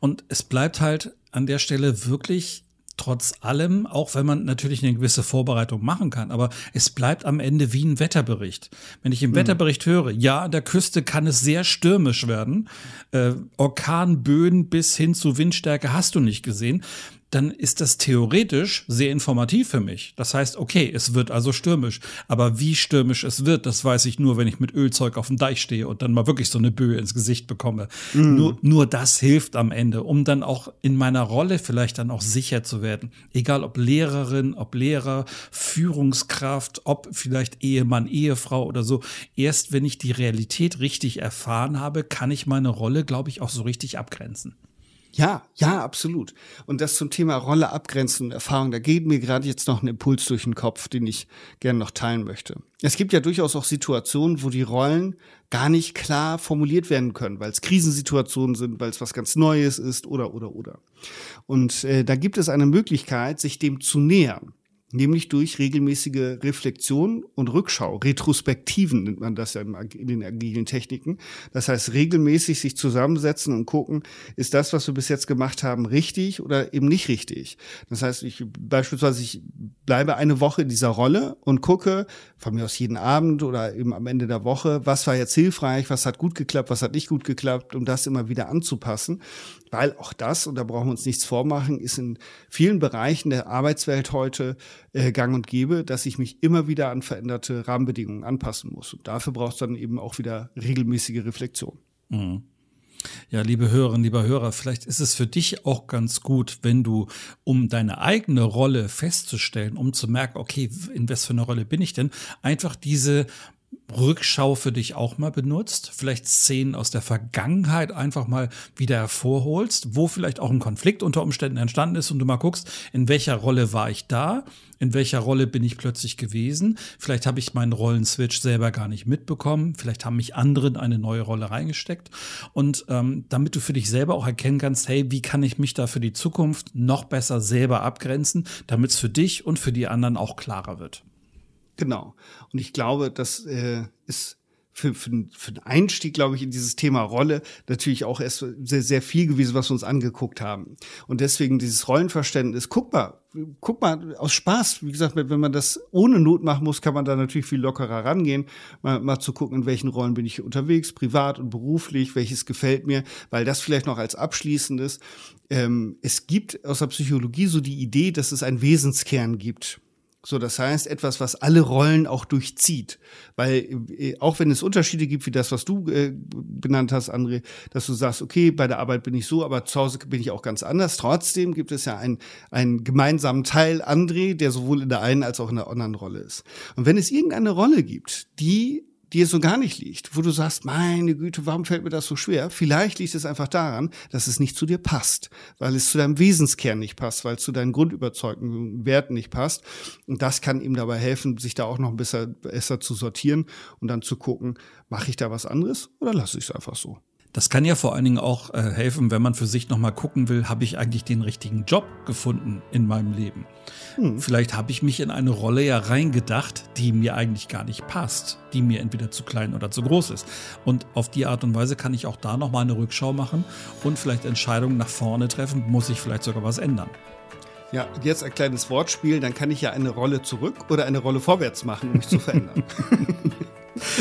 Und es bleibt halt an der Stelle wirklich trotz allem, auch wenn man natürlich eine gewisse Vorbereitung machen kann, aber es bleibt am Ende wie ein Wetterbericht. Wenn ich im mhm. Wetterbericht höre, ja, an der Küste kann es sehr stürmisch werden, äh, Orkanböen bis hin zu Windstärke hast du nicht gesehen, dann ist das theoretisch sehr informativ für mich. Das heißt, okay, es wird also stürmisch. Aber wie stürmisch es wird, das weiß ich nur, wenn ich mit Ölzeug auf dem Deich stehe und dann mal wirklich so eine Böe ins Gesicht bekomme. Mhm. Nur, nur das hilft am Ende, um dann auch in meiner Rolle vielleicht dann auch sicher zu werden. Egal ob Lehrerin, ob Lehrer, Führungskraft, ob vielleicht Ehemann, Ehefrau oder so. Erst wenn ich die Realität richtig erfahren habe, kann ich meine Rolle, glaube ich, auch so richtig abgrenzen. Ja, ja, absolut. Und das zum Thema Rolle abgrenzen und Erfahrung, da geht mir gerade jetzt noch ein Impuls durch den Kopf, den ich gerne noch teilen möchte. Es gibt ja durchaus auch Situationen, wo die Rollen gar nicht klar formuliert werden können, weil es Krisensituationen sind, weil es was ganz Neues ist oder oder oder. Und äh, da gibt es eine Möglichkeit, sich dem zu nähern nämlich durch regelmäßige Reflexion und Rückschau. Retrospektiven nennt man das ja in den agilen Techniken. Das heißt, regelmäßig sich zusammensetzen und gucken, ist das, was wir bis jetzt gemacht haben, richtig oder eben nicht richtig. Das heißt, ich beispielsweise, ich bleibe eine Woche in dieser Rolle und gucke, von mir aus jeden Abend oder eben am Ende der Woche, was war jetzt hilfreich, was hat gut geklappt, was hat nicht gut geklappt, um das immer wieder anzupassen. Weil auch das, und da brauchen wir uns nichts vormachen, ist in vielen Bereichen der Arbeitswelt heute äh, gang und gäbe, dass ich mich immer wieder an veränderte Rahmenbedingungen anpassen muss. Und dafür braucht es dann eben auch wieder regelmäßige Reflexion. Mhm. Ja, liebe Hörerinnen, lieber Hörer, vielleicht ist es für dich auch ganz gut, wenn du, um deine eigene Rolle festzustellen, um zu merken, okay, in was für eine Rolle bin ich denn, einfach diese Rückschau für dich auch mal benutzt, vielleicht Szenen aus der Vergangenheit einfach mal wieder hervorholst, wo vielleicht auch ein Konflikt unter Umständen entstanden ist und du mal guckst, in welcher Rolle war ich da, in welcher Rolle bin ich plötzlich gewesen, vielleicht habe ich meinen Rollenswitch selber gar nicht mitbekommen, vielleicht haben mich andere in eine neue Rolle reingesteckt und ähm, damit du für dich selber auch erkennen kannst, hey, wie kann ich mich da für die Zukunft noch besser selber abgrenzen, damit es für dich und für die anderen auch klarer wird. Genau. Und ich glaube, das äh, ist für, für, für den Einstieg, glaube ich, in dieses Thema Rolle natürlich auch erst sehr, sehr viel gewesen, was wir uns angeguckt haben. Und deswegen dieses Rollenverständnis, guck mal, guck mal, aus Spaß, wie gesagt, wenn man das ohne Not machen muss, kann man da natürlich viel lockerer rangehen, mal, mal zu gucken, in welchen Rollen bin ich unterwegs, privat und beruflich, welches gefällt mir, weil das vielleicht noch als abschließendes. Ähm, es gibt aus der Psychologie so die Idee, dass es einen Wesenskern gibt. So, das heißt, etwas, was alle Rollen auch durchzieht. Weil äh, auch wenn es Unterschiede gibt, wie das, was du äh, benannt hast, André, dass du sagst, okay, bei der Arbeit bin ich so, aber zu Hause bin ich auch ganz anders. Trotzdem gibt es ja einen, einen gemeinsamen Teil, André, der sowohl in der einen als auch in der anderen Rolle ist. Und wenn es irgendeine Rolle gibt, die dir so gar nicht liegt, wo du sagst, meine Güte, warum fällt mir das so schwer? Vielleicht liegt es einfach daran, dass es nicht zu dir passt, weil es zu deinem Wesenskern nicht passt, weil es zu deinen grundüberzeugten Werten nicht passt. Und das kann ihm dabei helfen, sich da auch noch ein bisschen besser zu sortieren und dann zu gucken, mache ich da was anderes oder lasse ich es einfach so? Das kann ja vor allen Dingen auch äh, helfen, wenn man für sich nochmal gucken will, habe ich eigentlich den richtigen Job gefunden in meinem Leben? Hm. Vielleicht habe ich mich in eine Rolle ja reingedacht, die mir eigentlich gar nicht passt, die mir entweder zu klein oder zu groß ist. Und auf die Art und Weise kann ich auch da nochmal eine Rückschau machen und vielleicht Entscheidungen nach vorne treffen, muss ich vielleicht sogar was ändern. Ja, und jetzt ein kleines Wortspiel, dann kann ich ja eine Rolle zurück oder eine Rolle vorwärts machen, um mich zu verändern.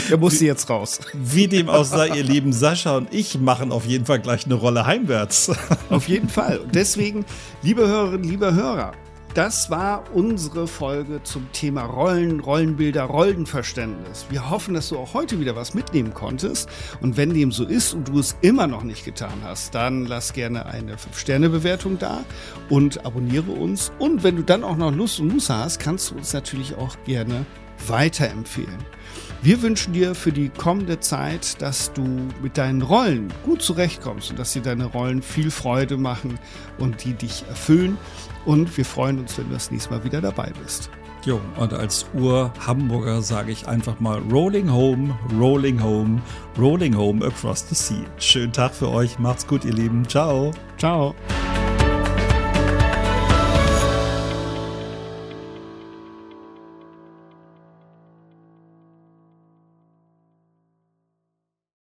Er musste jetzt raus. Wie dem auch sei, ihr lieben Sascha und ich machen auf jeden Fall gleich eine Rolle heimwärts. Auf jeden Fall. Und deswegen, liebe Hörerinnen, liebe Hörer, das war unsere Folge zum Thema Rollen, Rollenbilder, Rollenverständnis. Wir hoffen, dass du auch heute wieder was mitnehmen konntest. Und wenn dem so ist und du es immer noch nicht getan hast, dann lass gerne eine 5-Sterne-Bewertung da und abonniere uns. Und wenn du dann auch noch Lust und Muße hast, kannst du uns natürlich auch gerne weiterempfehlen. Wir wünschen dir für die kommende Zeit, dass du mit deinen Rollen gut zurechtkommst und dass dir deine Rollen viel Freude machen und die dich erfüllen. Und wir freuen uns, wenn du das nächste Mal wieder dabei bist. Jo, und als Ur-Hamburger sage ich einfach mal Rolling Home, Rolling Home, Rolling Home across the sea. Schönen Tag für euch. Macht's gut, ihr Lieben. Ciao. Ciao.